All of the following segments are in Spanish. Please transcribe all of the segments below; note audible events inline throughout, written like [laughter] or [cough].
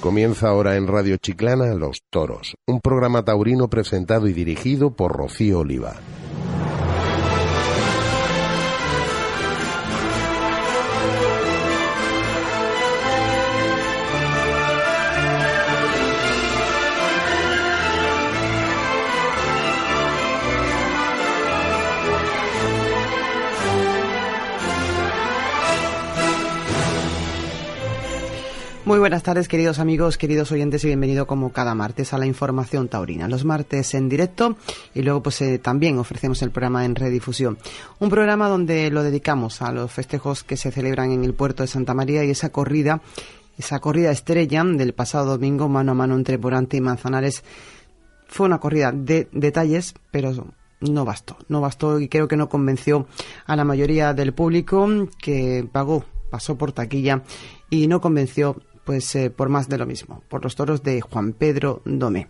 Comienza ahora en Radio Chiclana Los Toros, un programa taurino presentado y dirigido por Rocío Oliva. Muy buenas tardes, queridos amigos, queridos oyentes, y bienvenido como cada martes a la información taurina. Los martes en directo y luego pues eh, también ofrecemos el programa en redifusión. Un programa donde lo dedicamos a los festejos que se celebran en el puerto de Santa María y esa corrida, esa corrida estrella del pasado domingo mano a mano entre Borante y Manzanares. Fue una corrida de detalles, pero no bastó, no bastó y creo que no convenció a la mayoría del público que pagó, pasó por taquilla y no convenció pues eh, por más de lo mismo, por los toros de Juan Pedro Domé.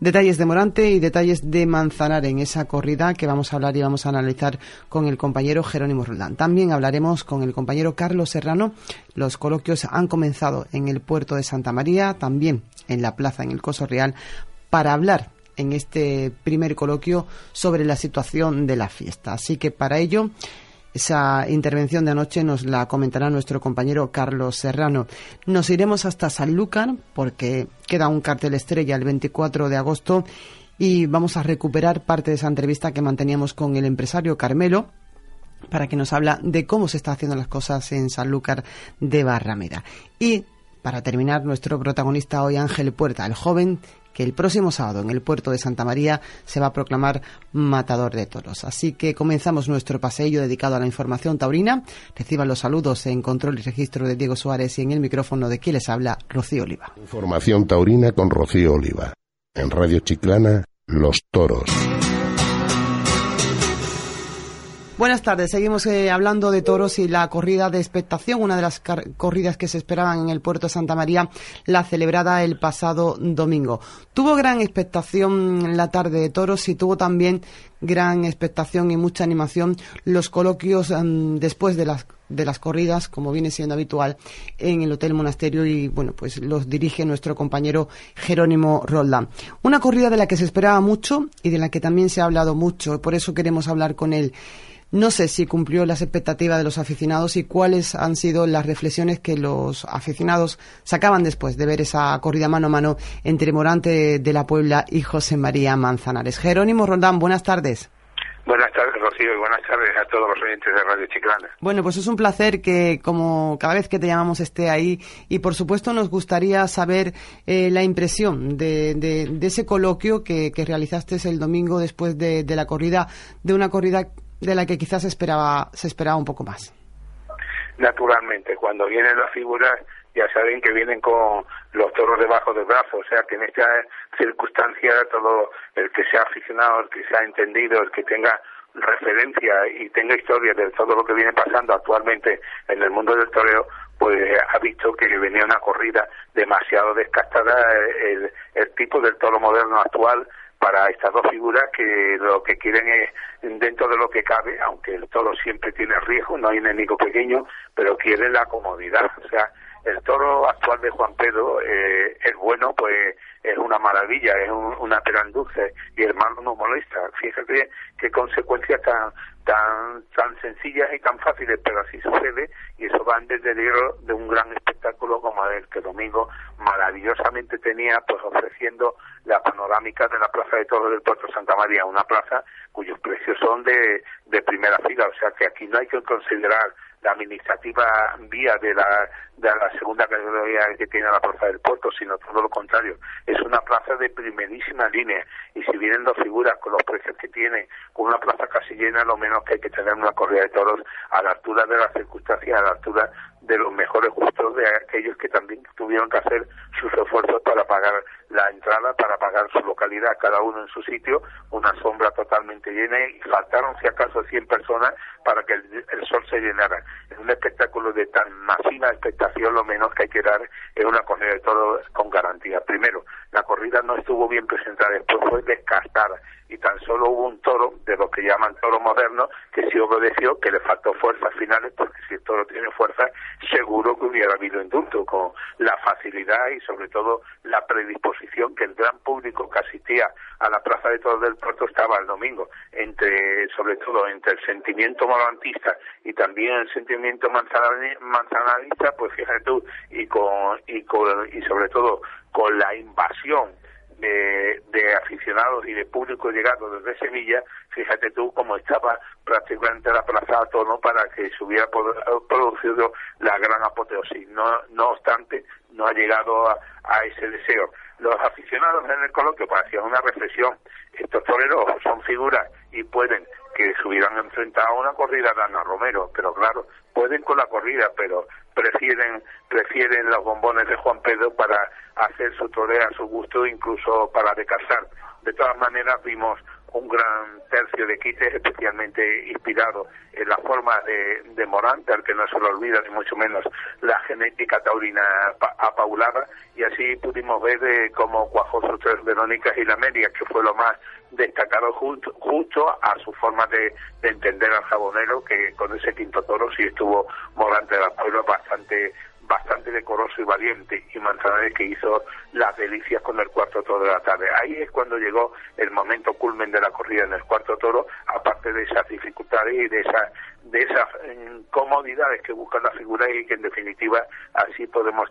Detalles de Morante y detalles de Manzanar en esa corrida que vamos a hablar y vamos a analizar con el compañero Jerónimo Roldán. También hablaremos con el compañero Carlos Serrano. Los coloquios han comenzado en el puerto de Santa María, también en la plaza en el Coso Real, para hablar en este primer coloquio sobre la situación de la fiesta. Así que para ello esa intervención de anoche nos la comentará nuestro compañero Carlos Serrano. Nos iremos hasta Sanlúcar porque queda un cartel estrella el 24 de agosto y vamos a recuperar parte de esa entrevista que manteníamos con el empresario Carmelo para que nos habla de cómo se están haciendo las cosas en Sanlúcar de Barrameda. Y para terminar, nuestro protagonista hoy, Ángel Puerta, el joven que el próximo sábado en el puerto de Santa María se va a proclamar matador de toros. Así que comenzamos nuestro paseo dedicado a la información taurina. Reciban los saludos en control y registro de Diego Suárez y en el micrófono de quien les habla, Rocío Oliva. Información taurina con Rocío Oliva. En Radio Chiclana, Los Toros. Buenas tardes. Seguimos eh, hablando de toros y la corrida de expectación, una de las corridas que se esperaban en el puerto de Santa María, la celebrada el pasado domingo. Tuvo gran expectación la tarde de toros y tuvo también gran expectación y mucha animación los coloquios mm, después de las de las corridas, como viene siendo habitual en el Hotel Monasterio y bueno, pues los dirige nuestro compañero Jerónimo Roldán. Una corrida de la que se esperaba mucho y de la que también se ha hablado mucho, por eso queremos hablar con él. No sé si cumplió las expectativas de los aficionados y cuáles han sido las reflexiones que los aficionados sacaban después de ver esa corrida mano a mano entre Morante de la Puebla y José María Manzanares. Jerónimo Rondán, buenas tardes. Buenas tardes, Rocío, y buenas tardes a todos los oyentes de Radio Chiclana. Bueno, pues es un placer que, como cada vez que te llamamos, esté ahí. Y por supuesto, nos gustaría saber eh, la impresión de, de, ese coloquio que, que realizaste el domingo después de, de la corrida, de una corrida de la que quizás esperaba, se esperaba un poco más. Naturalmente, cuando vienen las figuras ya saben que vienen con los toros debajo del brazo, o sea que en esta circunstancia todo el que sea aficionado, el que sea entendido, el que tenga referencia y tenga historia de todo lo que viene pasando actualmente en el mundo del toreo, pues ha visto que venía una corrida demasiado descastada, el, el tipo del toro moderno actual para estas dos figuras que lo que quieren es, dentro de lo que cabe, aunque el toro siempre tiene riesgo, no hay enemigo pequeño, pero quieren la comodidad. O sea, el toro actual de Juan Pedro eh, es bueno, pues es una maravilla, es una peran dulce y el malo no molesta. Fíjate qué consecuencias tan tan tan sencillas y tan fáciles, pero así sucede y eso va en deterioro de un gran espectáculo como el que Domingo maravillosamente tenía, pues ofreciendo la panorámica de la Plaza de Toros del Puerto Santa María, una plaza cuyos precios son de, de primera fila, o sea que aquí no hay que considerar la administrativa vía de la, de la segunda categoría que tiene la Plaza del Puerto, sino todo lo contrario. Es una plaza de primerísima línea y si vienen dos figuras con los precios que tiene, con una plaza casi llena, lo menos que hay que tener una corrida de toros a la altura de las circunstancias, a la altura de los mejores gustos de aquellos que también tuvieron que hacer sus esfuerzos para pagar la entrada, para pagar su localidad, cada uno en su sitio, una sombra totalmente llena y faltaron si acaso 100 personas para que el, sol se llenara. Es un espectáculo de tan masiva expectación, lo menos que hay que dar es una corrida de todo con garantía. Primero, la corrida no estuvo bien presentada, después fue descartada y tan solo hubo un toro de lo que llaman toro moderno que sí obedeció, que le faltó fuerzas finales porque si toro tiene fuerza, seguro que hubiera habido indulto, con la facilidad y sobre todo la predisposición que el gran público que asistía a la Plaza de Toros del Puerto estaba el domingo, entre sobre todo entre el sentimiento morantista y también el sentimiento manzanarista, pues fíjate tú, y con, y con, y sobre todo con la invasión de, aficionados y de público llegado desde Sevilla, fíjate tú cómo estaba prácticamente la plaza a tono para que se hubiera producido la gran apoteosis. No, no obstante, no ha llegado a, ese deseo. Los aficionados en el coloquio pues, hacían una reflexión. Estos toreros son figuras y pueden que se hubieran enfrentado a una corrida de Ana Romero, pero claro, pueden con la corrida, pero prefieren prefieren los bombones de Juan Pedro para hacer su torea a su gusto, incluso para descansar. De todas maneras, vimos un gran tercio de quites, especialmente inspirado en la forma de, de Morante, al que no se lo olvida ni mucho menos la genética taurina apaulada, y así pudimos ver eh, cómo cuajó sus tres Verónicas y la media, que fue lo más destacado justo, justo a su forma de, entender al jabonero, que con ese quinto toro sí estuvo Morante de la Puebla bastante bastante decoroso y valiente y Manzanares que hizo las delicias con el cuarto toro de la tarde. Ahí es cuando llegó el momento culmen de la corrida en el cuarto toro, aparte de esas dificultades y de esas de esas mm, comodidades que buscan la figura y que en definitiva así podemos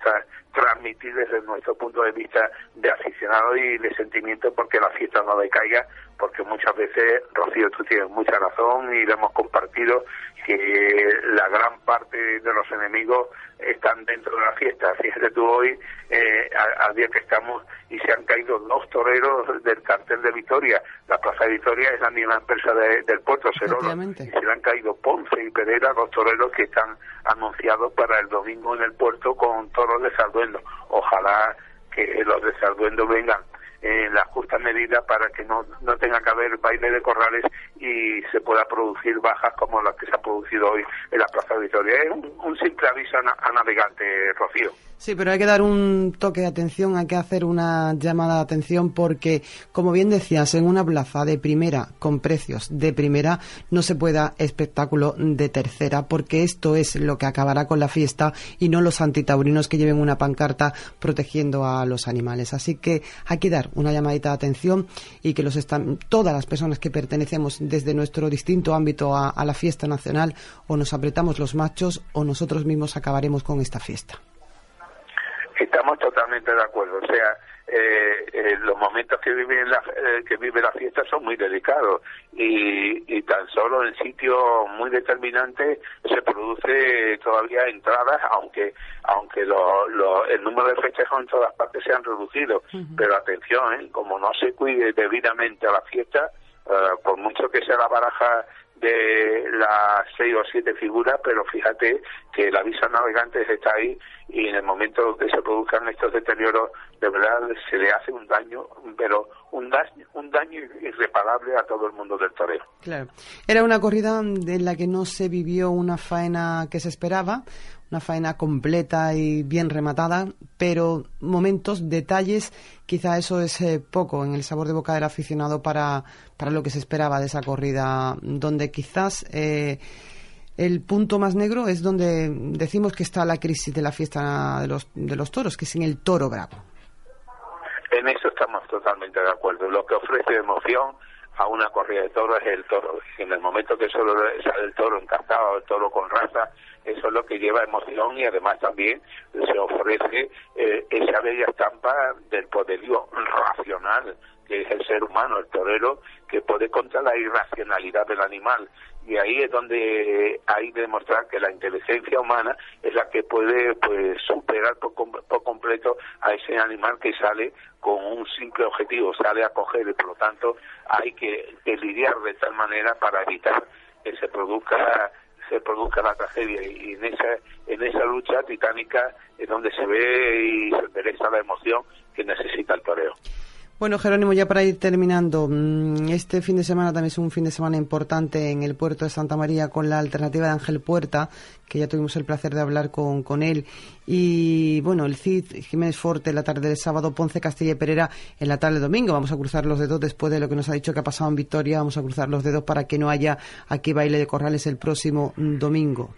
transmitir desde nuestro punto de vista de aficionado y de sentimiento porque la fiesta no decaiga, porque muchas veces, Rocío, tú tienes mucha razón y lo hemos compartido, que la gran parte de los enemigos están dentro de la fiesta. Fíjate tú hoy, eh, al día que estamos, y se han caído dos toreros del cartel de Vitoria. La Plaza de Vitoria es la misma empresa del puerto Cerolo. Y se le han caído Ponce y Pereira, dos toreros que están anunciados para el domingo en el puerto con toros de Salduendo. Ojalá que los de Salduendo vengan en la justa medida para que no, no tenga que haber baile de corrales y se pueda producir bajas como las que se ha producido hoy en la Plaza de Victoria. Es un, simple aviso a, navegante, Rocío. Sí, pero hay que dar un toque de atención, hay que hacer una llamada de atención porque, como bien decías, en una plaza de primera, con precios de primera, no se puede dar espectáculo de tercera porque esto es lo que acabará con la fiesta y no los antitaurinos que lleven una pancarta protegiendo a los animales. Así que hay que dar una llamadita de atención y que los están, todas las personas que pertenecemos desde nuestro distinto ámbito a, a la fiesta nacional o nos apretamos los machos o nosotros mismos acabaremos con esta fiesta. Estamos totalmente de acuerdo. O sea, eh, eh, los momentos que vive la, eh, que vive la fiesta son muy delicados y, y tan solo en sitios muy determinantes se produce todavía entradas aunque aunque lo, el número de festejos en todas partes se han reducido. Pero atención como no se cuide debidamente a la fiesta por mucho que sea la baraja de las seis o siete figuras, pero fíjate que la visa navegante está ahí y en el momento que se produzcan estos deterioros, de verdad se le hace un daño, pero un daño, un daño irreparable a todo el mundo del toreo. Claro. Era una corrida en la que no se vivió una faena que se esperaba, una faena completa y bien rematada, pero momentos, detalles, quizá eso es eh, poco en el sabor de boca del aficionado para, para lo que se esperaba de esa corrida, donde quizás eh, el punto más negro es donde decimos que está la crisis de la fiesta de los, de los toros, que es en el toro bravo. En eso estamos totalmente de acuerdo. Lo que ofrece emoción a una corrida de toros es el toro. En el momento que solo sale el toro encantado, el toro con raza, eso es lo que lleva emoción y además también se ofrece eh, esa bella estampa del poderío racional que es el ser humano, el torero, que puede contra la irracionalidad del animal. Y ahí es donde hay que demostrar que la inteligencia humana es la que puede pues superar por, por completo a ese animal que sale con un simple objetivo, sale a coger y por lo tanto hay que, que lidiar de tal manera para evitar que se produzca se produzca la tragedia y en esa en esa lucha titánica es donde se ve y se interesa la emoción que necesita el toreo. Bueno, Jerónimo, ya para ir terminando, mm, este fin de semana también es un fin de semana importante en el puerto de Santa María con la alternativa de Ángel Puerta, que ya tuvimos el placer de hablar con, con él. Y bueno, el CID, Jiménez Forte, la tarde del sábado, Ponce, Castilla y Pereira en la tarde del domingo. Vamos a cruzar los dedos después de lo que nos ha dicho que ha pasado en Victoria. Vamos a cruzar los dedos para que no haya aquí baile de corrales el próximo mm, domingo.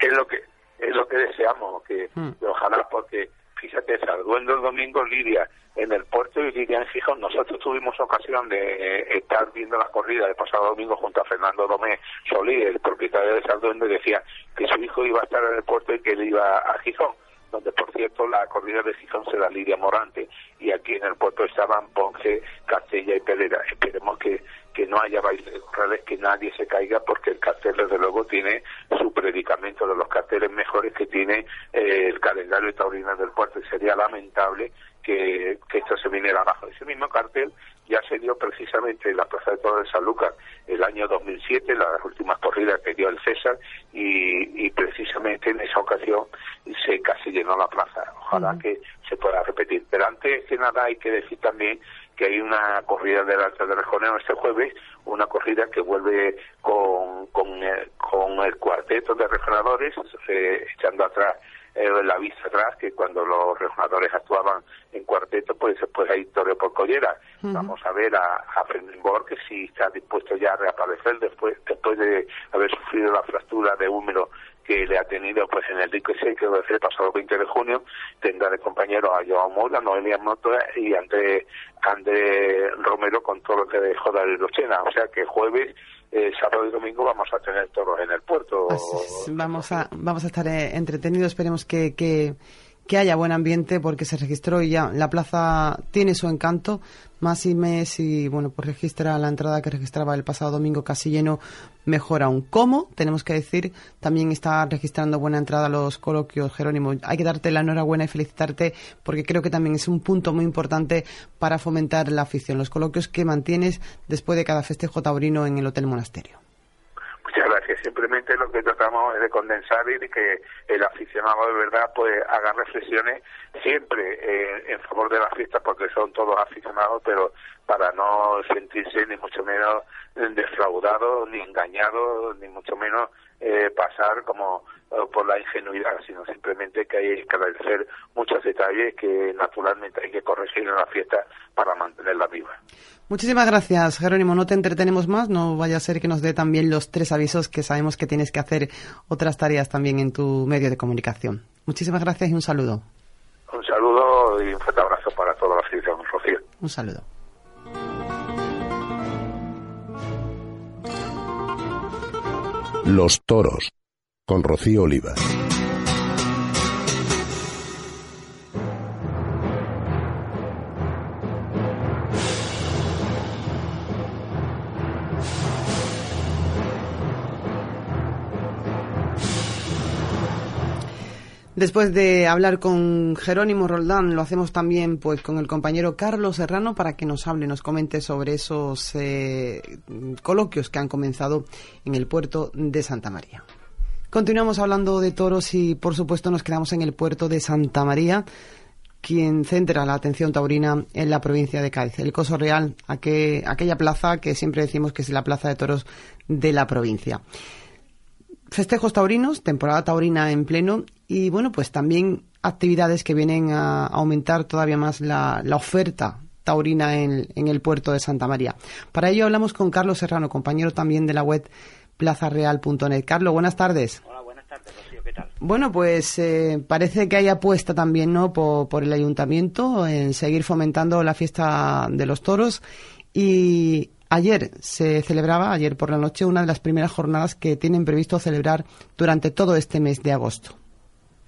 es lo que es lo que deseamos, que mm. ojalá porque fíjate, Sarduendo el domingo, Lidia en el puerto y Lidia en Gijón. Nosotros tuvimos ocasión de estar viendo la corrida del pasado domingo junto a Fernando Domé Solí, el propietario de Sarduendo, y decía que su hijo iba a estar en el puerto y que él iba a Gijón donde por cierto la corrida de Gijón se da Lidia Morante y aquí en el puerto estaban Ponce, Castella y Pelera. Esperemos que, que no haya bailes corrales, que nadie se caiga porque el cartel desde luego tiene su predicamento de los carteles mejores que tiene eh, el calendario taurino del puerto y sería lamentable que, que esto se viniera abajo. Ese mismo cartel ya se dio precisamente en la Plaza de Toros de San Lucas el año 2007, las últimas corridas que dio el César, y, precisamente en esa ocasión se casi llenó la plaza. Ojalá que se pueda repetir. Pero antes que nada hay que decir también que hay una corrida del Alta de Rejoneo este jueves, una corrida que vuelve con, con, el, con el cuarteto de rejonadores, eh, echando atrás eh, la vista atrás que cuando los rejonadores actuaban en cuarteto, pues después hay Torre por Collera. Vamos a ver a, a que si está dispuesto ya a reaparecer después, después de haber sufrido la fractura de húmero que le ha tenido pues en el dique que va a el pasado 20 de junio, tendrá de compañero a Joao Mola, Noelia Moto y André, André Romero con lo que dejó de Luchena. O sea que jueves eh, sábado y domingo vamos a tener toros en el puerto. vamos a, vamos a estar eh, entretenidos, esperemos que, que, que, haya buen ambiente porque se registró y ya la plaza tiene su encanto. Más y mes y bueno, pues registra la entrada que registraba el pasado domingo casi lleno, mejor aún. ¿Cómo? Tenemos que decir, también está registrando buena entrada los coloquios, Jerónimo. Hay que darte la enhorabuena y felicitarte porque creo que también es un punto muy importante para fomentar la afición. Los coloquios que mantienes después de cada festejo taurino en el Hotel Monasterio lo que tratamos es de condensar y de que el aficionado de verdad pues haga reflexiones siempre eh, en favor de la fiesta porque son todos aficionados pero para no sentirse ni mucho menos defraudado ni engañado ni mucho menos eh, pasar como eh, por la ingenuidad, sino simplemente que hay que agradecer muchos detalles que naturalmente hay que corregir en la fiesta para mantenerla viva. Muchísimas gracias, Jerónimo. No te entretenemos más. No vaya a ser que nos dé también los tres avisos que sabemos tienes que hacer otras tareas también en tu medio de comunicación. Muchísimas gracias y un saludo. Un saludo y un fuerte abrazo para toda la afición, Rocío. Un saludo. Los toros, con Rocío Oliva. Después de hablar con Jerónimo Roldán, lo hacemos también pues con el compañero Carlos Serrano para que nos hable, nos comente sobre esos eh, coloquios que han comenzado en el puerto de Santa María. Continuamos hablando de toros y por supuesto nos quedamos en el puerto de Santa María, quien centra la atención taurina en la provincia de Cádiz, el Coso Real, aquella plaza que siempre decimos que es la plaza de toros de la provincia festejos taurinos, temporada taurina en pleno y bueno, pues también actividades que vienen a aumentar todavía más la, oferta taurina en, el puerto de Santa María. Para ello hablamos con Carlos Serrano, compañero también de la web plazareal.net. Carlos, buenas tardes. Hola, buenas tardes, Rocío, ¿qué tal? Bueno, pues eh, parece que hay apuesta también ¿no? Por, por, el ayuntamiento en seguir fomentando la fiesta de los toros y Ayer se celebraba, ayer por la noche, una de las primeras jornadas que tienen previsto celebrar durante todo este mes de agosto.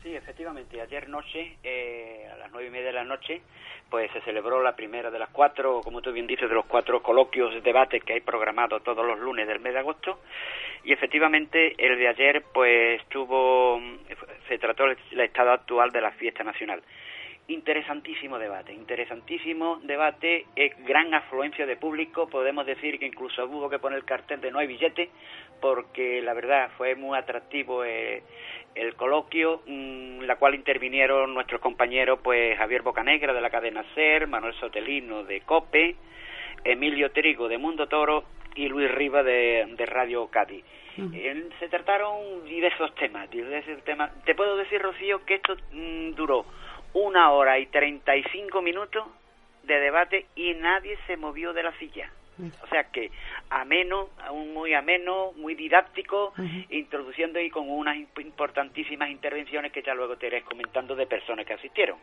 Sí, efectivamente. Ayer noche, eh, a las nueve y media de la noche, pues se celebró la primera de las cuatro, como tú bien dices, de los cuatro coloquios, de debate que hay programados todos los lunes del mes de agosto. Y efectivamente, el de ayer, pues tuvo, se trató el estado actual de la fiesta nacional interesantísimo debate, interesantísimo debate, eh, gran afluencia de público, podemos decir que incluso hubo que poner el cartel de no hay billete, porque la verdad fue muy atractivo eh, el coloquio, mm, la cual intervinieron nuestros compañeros, pues Javier Bocanegra de la cadena SER, Manuel Sotelino de COPE, Emilio Trigo de Mundo Toro y Luis Riva de, Radio Cádiz. se trataron diversos temas, diversos temas. Te puedo decir, Rocío, que esto mm, duró una hora y treinta y cinco minutos de debate y nadie se movió de la silla. O sea que ameno, muy ameno, muy didáctico, introduciendo y con unas importantísimas intervenciones que ya luego te iré comentando de personas que asistieron.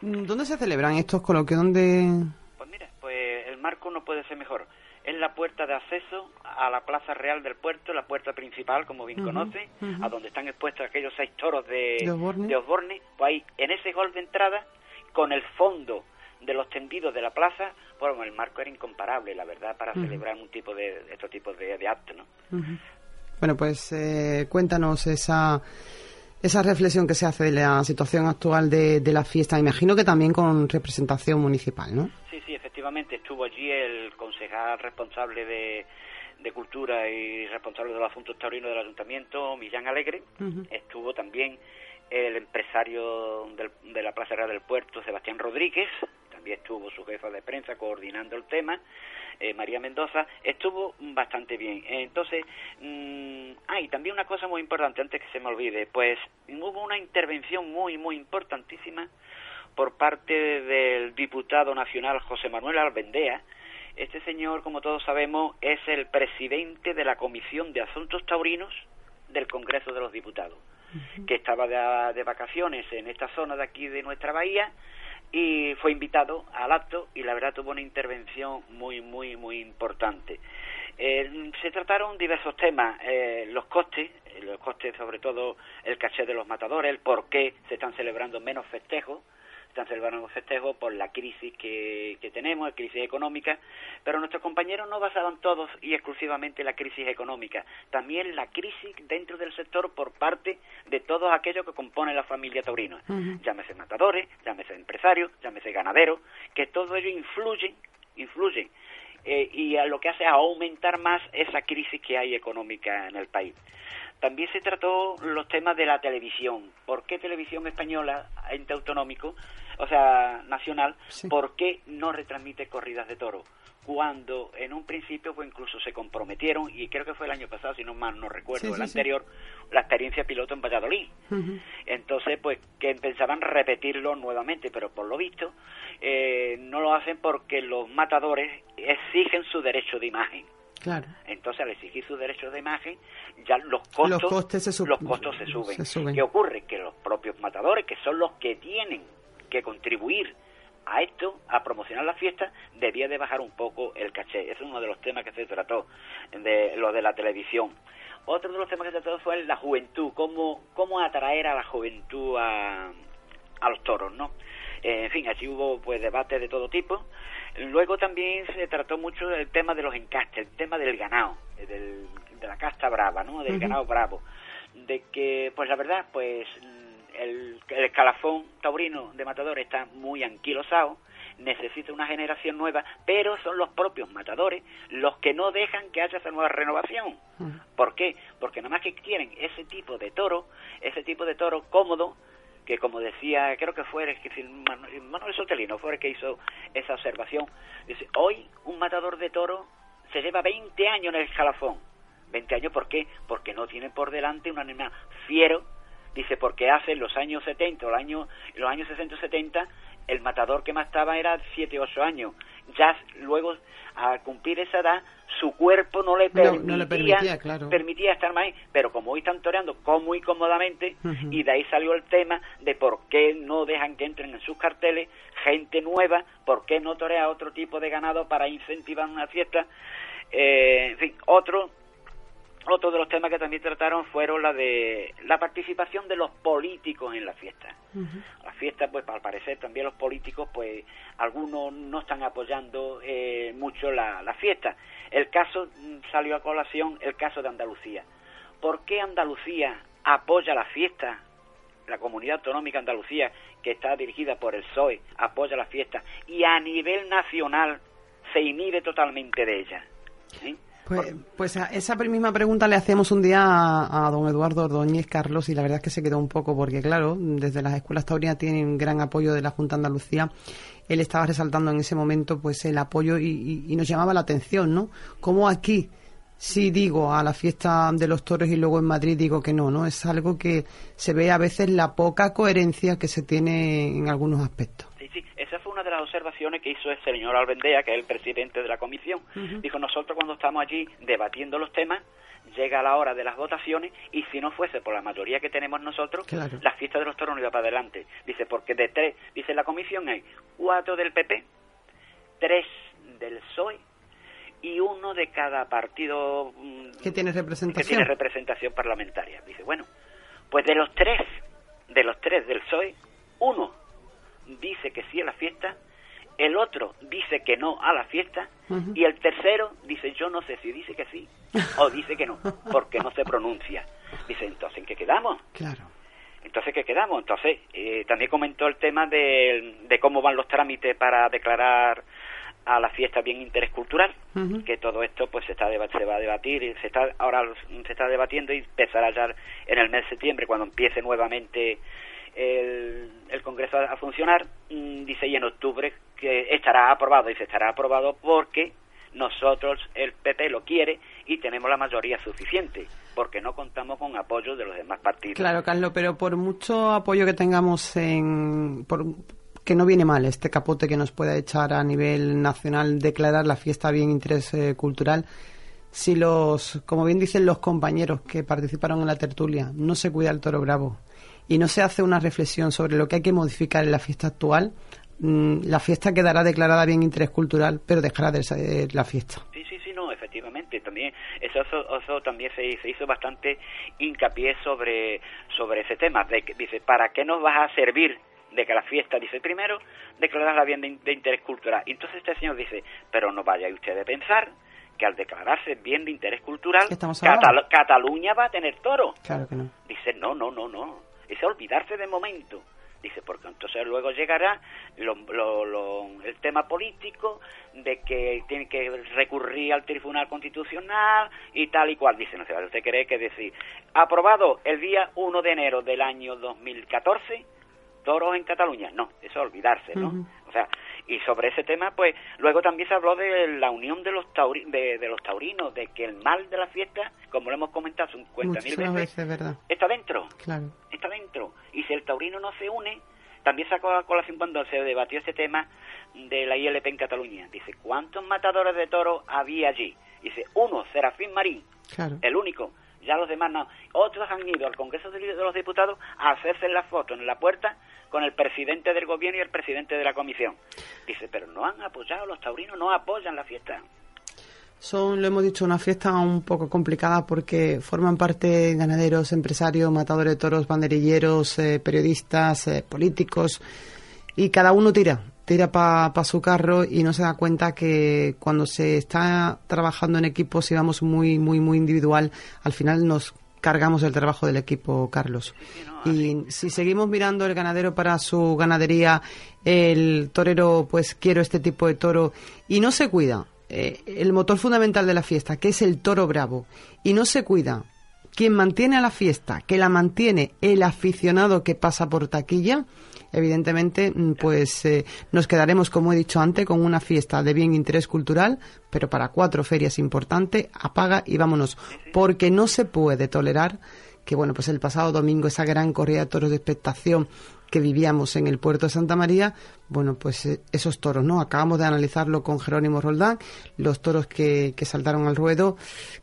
¿Dónde se celebran estos coloquios? ¿Dónde...? Pues mira, pues el marco no puede ser mejor. Es la puerta de acceso a la Plaza Real del Puerto, la puerta principal, como bien conoce, a donde están expuestos aquellos seis toros de, de Osborne. Pues ahí, en ese hall de entrada, con el fondo de los tendidos de la plaza, bueno, el marco era incomparable, la verdad, para celebrar un tipo de, estos tipos de, de actos, ¿no? Bueno, pues eh, cuéntanos esa esa reflexión que se hace de la situación actual de, de, la fiesta, imagino que también con representación municipal, ¿no? Sí, sí, efectivamente, estuvo allí el concejal responsable de, de Cultura y responsable de los asuntos taurinos del Ayuntamiento, Millán Alegre, estuvo también el empresario de la Plaza Real del Puerto, Sebastián Rodríguez, también estuvo su jefa de prensa coordinando el tema, eh, María Mendoza, estuvo bastante bien. Entonces, mmm, ah, también una cosa muy importante, antes que se me olvide, pues hubo una intervención muy, muy importantísima por parte del diputado nacional José Manuel Albendea. Este señor, como todos sabemos, es el presidente de la Comisión de Asuntos Taurinos del Congreso de los Diputados, que estaba de, de vacaciones en esta zona de aquí de nuestra bahía y fue invitado al acto y la verdad tuvo una intervención muy, muy, muy importante. Eh, se trataron diversos temas, eh, los costes, eh, los costes sobre todo el caché de los matadores, el por qué se están celebrando menos festejos, están celebrando festejos por la crisis que, que tenemos, la crisis económica, pero nuestros compañeros no basaban todos y exclusivamente la crisis económica, también la crisis dentro del sector por parte de todos aquellos que componen la familia taurina, llámese matadores, llámese empresarios, llámese ganaderos, que todo ello influye, influye eh, y a lo que hace es aumentar más esa crisis que hay económica en el país. También se trató los temas de la televisión. ¿Por qué televisión española, ente autonómico, o sea, nacional, por qué no retransmite corridas de toro? Cuando en un principio pues incluso se comprometieron, y creo que fue el año pasado, si no mal no recuerdo, el anterior, la experiencia piloto en Valladolid. Entonces, pues que pensaban repetirlo nuevamente, pero por lo visto eh, no lo hacen porque los matadores exigen su derecho de imagen. Entonces, al exigir sus derechos de imagen, ya los costos, los, costes se, los costos se suben. ¿Qué ocurre? Que los propios matadores, que son los que tienen que contribuir a esto, a promocionar la fiesta, debía de bajar un poco el caché. Ese es uno de los temas que se trató, de lo de la televisión. Otro de los temas que se trató fue la juventud, cómo, cómo atraer a la juventud a, a los toros, ¿no? en fin, así hubo pues debates de todo tipo. Luego también se trató mucho el tema de los encastes, el tema del ganado, de la casta brava, ¿no? Del ganado bravo. De que, pues la verdad, pues el, el escalafón taurino de matadores está muy anquilosado, necesita una generación nueva, pero son los propios matadores los que no dejan que haya esa nueva renovación. ¿Por qué? Porque nada más que quieren ese tipo de toro, ese tipo de toro cómodo, que como decía, creo que fue Manuel Sotelino, fue el que hizo esa observación. Dice, hoy un matador de toro se lleva 20 años en el escalafón. 20 años, ¿por qué? Porque no tiene por delante un animal fiero. Dice, porque hace los años 70, los años, los años 60 70, el matador que más estaba era 7 8 años. Ya luego, al cumplir esa edad, su cuerpo no le permitía, permitía, estar más ahí. Pero como hoy están toreando muy cómodamente, y de ahí salió el tema de por qué no dejan que entren en sus carteles gente nueva, por qué no torea otro tipo de ganado para incentivar una fiesta. Eh, en fin, otro otro de los temas que también trataron fueron la de la participación de los políticos en la fiesta. La fiesta, pues al parecer también los políticos, pues algunos no están apoyando eh, mucho la, la fiesta. El caso mm, salió a colación, el caso de Andalucía. ¿Por qué Andalucía apoya la fiesta? La comunidad autonómica Andalucía, que está dirigida por el PSOE, apoya la fiesta y a nivel nacional se inhibe totalmente de ella. Pues, pues esa misma pregunta le hacemos un día a, don Eduardo Ordóñez Carlos y la verdad es que se quedó un poco porque claro, desde las escuelas taurinas tienen gran apoyo de la Junta Andalucía. Él estaba resaltando en ese momento pues el apoyo y, nos llamaba la atención, ¿no? Como aquí sí digo a la fiesta de los toros y luego en Madrid digo que no, ¿no? Es algo que se ve a veces la poca coherencia que se tiene en algunos aspectos. Sí, sí, esa fue una de las observaciones que hizo el señor Albendea, que es el presidente de la comisión. Dijo, nosotros cuando estamos allí debatiendo los temas, llega la hora de las votaciones y si no fuese por la mayoría que tenemos nosotros, la fiesta de los toros no iba para adelante. Dice, porque de tres, dice la comisión hay cuatro del PP, tres del PSOE y uno de cada partido mm, que tiene representación. que tiene representación parlamentaria. Dice, bueno, pues de los tres, de los tres del PSOE, uno dice que sí a la fiesta, el otro dice que no a la fiesta y el tercero dice yo no sé si dice que sí o dice que no, porque no se pronuncia. Dice, entonces, ¿en qué quedamos? Claro. Entonces, ¿qué quedamos? Entonces, eh, también comentó el tema de, de, cómo van los trámites para declarar a la fiesta bien interés cultural, que todo esto pues se, está se va a debatir, y se está ahora se está debatiendo y empezará ya en el mes de septiembre, cuando empiece nuevamente el, Congreso a, funcionar, mm, dice, y en octubre que estará aprobado, se estará aprobado porque nosotros, el PP lo quiere y tenemos la mayoría suficiente, porque no contamos con apoyo de los demás partidos. Claro, Carlos, pero por mucho apoyo que tengamos en... Por, que no viene mal este capote que nos pueda echar a nivel nacional declarar la fiesta bien interés eh, cultural si los, como bien dicen los compañeros que participaron en la tertulia, no se cuida el toro bravo y no se hace una reflexión sobre lo que hay que modificar en la fiesta actual, mm, la fiesta quedará declarada bien interés cultural, pero dejará de ser la fiesta. Sí, sí, sí, no, efectivamente, también eso, eso, también se, se, hizo bastante hincapié sobre sobre ese tema, de que dice, ¿para qué nos vas a servir de que la fiesta, dice, primero, declararla bien de, interés cultural. Entonces este señor dice, pero no vaya usted a pensar que al declararse bien de interés cultural, Cataluña va a tener toro. Claro que no. Dice, no, no, no, no es olvidarse de momento. Dice, porque entonces luego llegará el tema político de que tiene que recurrir al Tribunal Constitucional y tal y cual. Dice, no sé, ¿usted cree que decir, aprobado el día 1 de enero del año 2014, toros en Cataluña? No, eso es olvidarse, ¿no? O sea, y sobre ese tema, pues luego también se habló de la unión de los, de, los taurinos, de que el mal de la fiesta, como lo hemos comentado 50.000 veces, verdad. está dentro. Claro. Está dentro. Y si el taurino no se une, también sacó a colación cuando se debatió ese tema de la ILP en Cataluña. Dice, ¿cuántos matadores de toros había allí? Dice, uno, Serafín Marín, claro. el único. Ya los demás no. Otros han ido al Congreso de los Diputados a hacerse la foto en la puerta con el presidente del gobierno y el presidente de la comisión. Dice, pero no han apoyado, los taurinos no apoyan la fiesta. Son, lo hemos dicho, una fiesta un poco complicada porque forman parte ganaderos, empresarios, matadores de toros, banderilleros, eh, periodistas, eh, políticos y cada uno tira, tira para su carro y no se da cuenta que cuando se está trabajando en equipo, si vamos muy, muy, muy individual, al final nos cargamos el trabajo del equipo, Carlos. y si seguimos mirando el ganadero para su ganadería, el torero, pues quiero este tipo de toro, y no se cuida eh, el motor fundamental de la fiesta, que es el toro bravo, y no se cuida quien mantiene a la fiesta, que la mantiene el aficionado que pasa por taquilla, evidentemente, mm, pues eh, nos quedaremos, como he dicho antes, con una fiesta de bien interés cultural, pero para cuatro ferias importantes, apaga y vámonos, porque no se puede tolerar que, bueno, pues el pasado domingo esa gran corrida de toros de expectación que vivíamos en el puerto de Santa María, bueno, pues eh, esos toros, ¿no? Acabamos de analizarlo con Jerónimo Roldán, los toros que, que saltaron al ruedo,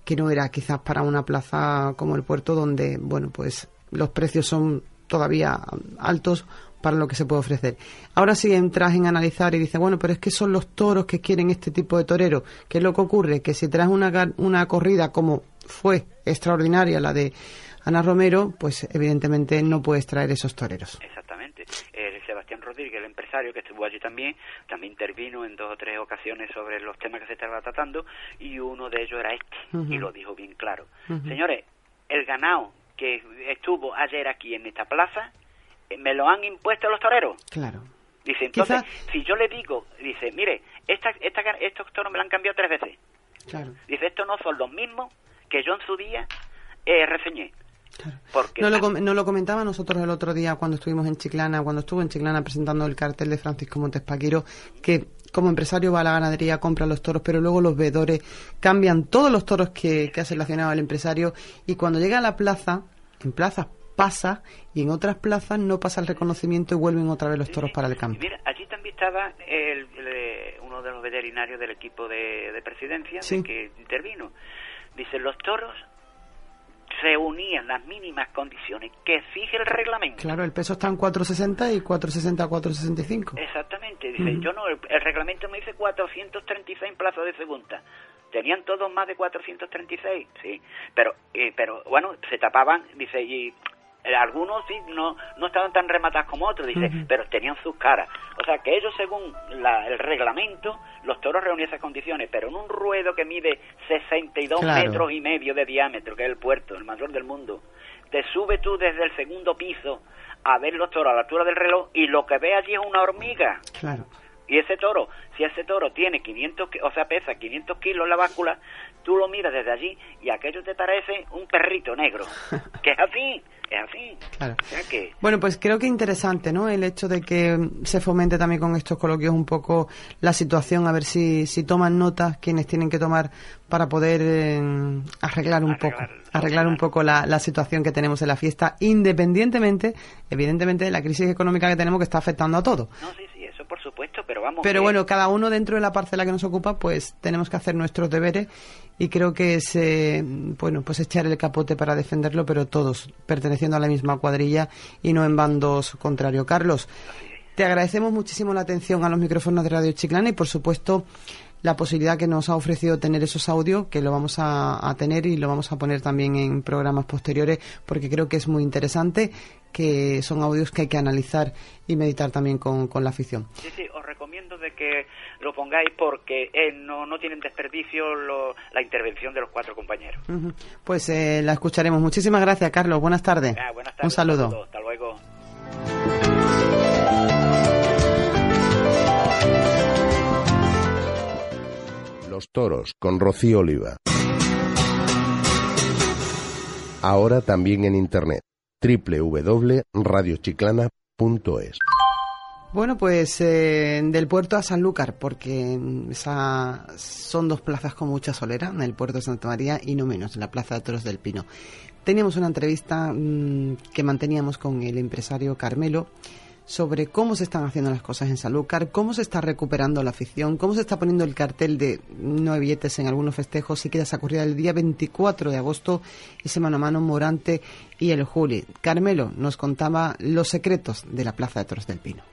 que no era quizás para una plaza como el puerto, donde, bueno, pues los precios son todavía altos para lo que se puede ofrecer. Ahora sí entras en analizar y dices, bueno, pero es que son los toros que quieren este tipo de torero. ¿Qué es lo que ocurre? Que si traes una, una corrida como fue extraordinaria la de Ana Romero, pues evidentemente no puedes traer esos toreros. Exactamente. Sebastián Rodríguez, el empresario que estuvo allí también, también intervino en dos o tres ocasiones sobre los temas que se estaban tratando y uno de ellos era este y lo dijo bien claro. Señores, el ganado que estuvo ayer aquí en esta plaza me lo han impuesto los toreros. Claro. Dice, entonces, si yo le digo, dice, mire, esta, esta, estos toros me lo han cambiado tres veces. Claro. Dice, estos no son los mismos que yo en su día eh, reseñé. Claro. Porque, no, lo, no lo comentaba nosotros el otro día cuando estuvimos en Chiclana, cuando estuvo en Chiclana presentando el cartel de Francisco Montes Paquiro, que como empresario va a la ganadería, compra los toros, pero luego los veedores cambian todos los toros que, que ha seleccionado el empresario y cuando llega a la plaza, en plazas pasa y en otras plazas no pasa el reconocimiento y vuelven otra vez los toros para el campo. Mira, allí también estaba el, uno de los veterinarios del equipo de, presidencia que intervino. Dice, los toros se unían las mínimas condiciones que fije el reglamento. Claro, el peso está en 460 y 460 a 465. Exactamente, dice, yo no, el, reglamento me dice 436 en plazo de segunda. Tenían todos más de 436, sí. Pero, eh, pero bueno, se tapaban, dice, y algunos sí no, no estaban tan rematados como otros, dice, pero tenían sus caras. O sea que ellos, según el reglamento, los toros reunían esas condiciones, pero en un ruedo que mide 62 metros y medio de diámetro, que es el puerto, el mayor del mundo, te sube tú desde el segundo piso a ver los toros a la altura del reloj y lo que ve allí es una hormiga. Claro. Y ese toro, si ese toro tiene 500, o sea, pesa 500 kilos la báscula, tú lo miras desde allí y aquello te parece un perrito negro. [laughs] que es así, es así. Claro. Bueno, pues creo que interesante, ¿no? El hecho de que se fomente también con estos coloquios un poco la situación, a ver si, si toman notas quienes tienen que tomar para poder eh, arreglar un poco, arreglar un poco la, la situación que tenemos en la fiesta, independientemente, evidentemente, de la crisis económica que tenemos que está afectando a todo. No, sí, por supuesto, pero vamos. Pero bueno, cada uno dentro de la parcela que nos ocupa, pues tenemos que hacer nuestros deberes y creo que es, eh, bueno, pues echar el capote para defenderlo, pero todos perteneciendo a la misma cuadrilla y no en bandos contrarios. Carlos, te agradecemos muchísimo la atención a los micrófonos de Radio Chiclana y, por supuesto, la posibilidad que nos ha ofrecido tener esos audios, que lo vamos a, tener y lo vamos a poner también en programas posteriores, porque creo que es muy interesante, que son audios que hay que analizar y meditar también con, la afición. Sí, sí, os recomiendo de que lo pongáis porque eh, no, no tienen desperdicio la intervención de los cuatro compañeros. Pues eh, la escucharemos. Muchísimas gracias, Carlos. Buenas tardes. Ah, buenas tardes. Un saludo. Hasta luego. Toros con Rocío Oliva. Ahora también en internet www.radiochiclana.es. Bueno, pues eh, del puerto a Sanlúcar, porque esa, son dos plazas con mucha solera, en el puerto de Santa María y no menos, en la plaza de Toros del Pino. Teníamos una entrevista mm, que manteníamos con el empresario Carmelo sobre cómo se están haciendo las cosas en Sanlúcar, cómo se está recuperando la afición, cómo se está poniendo el cartel de no billetes en algunos festejos y queda esa corrida el día 24 de agosto, ese mano a mano Morante y el Juli. Carmelo nos contaba los secretos de la Plaza de Toros del Pino.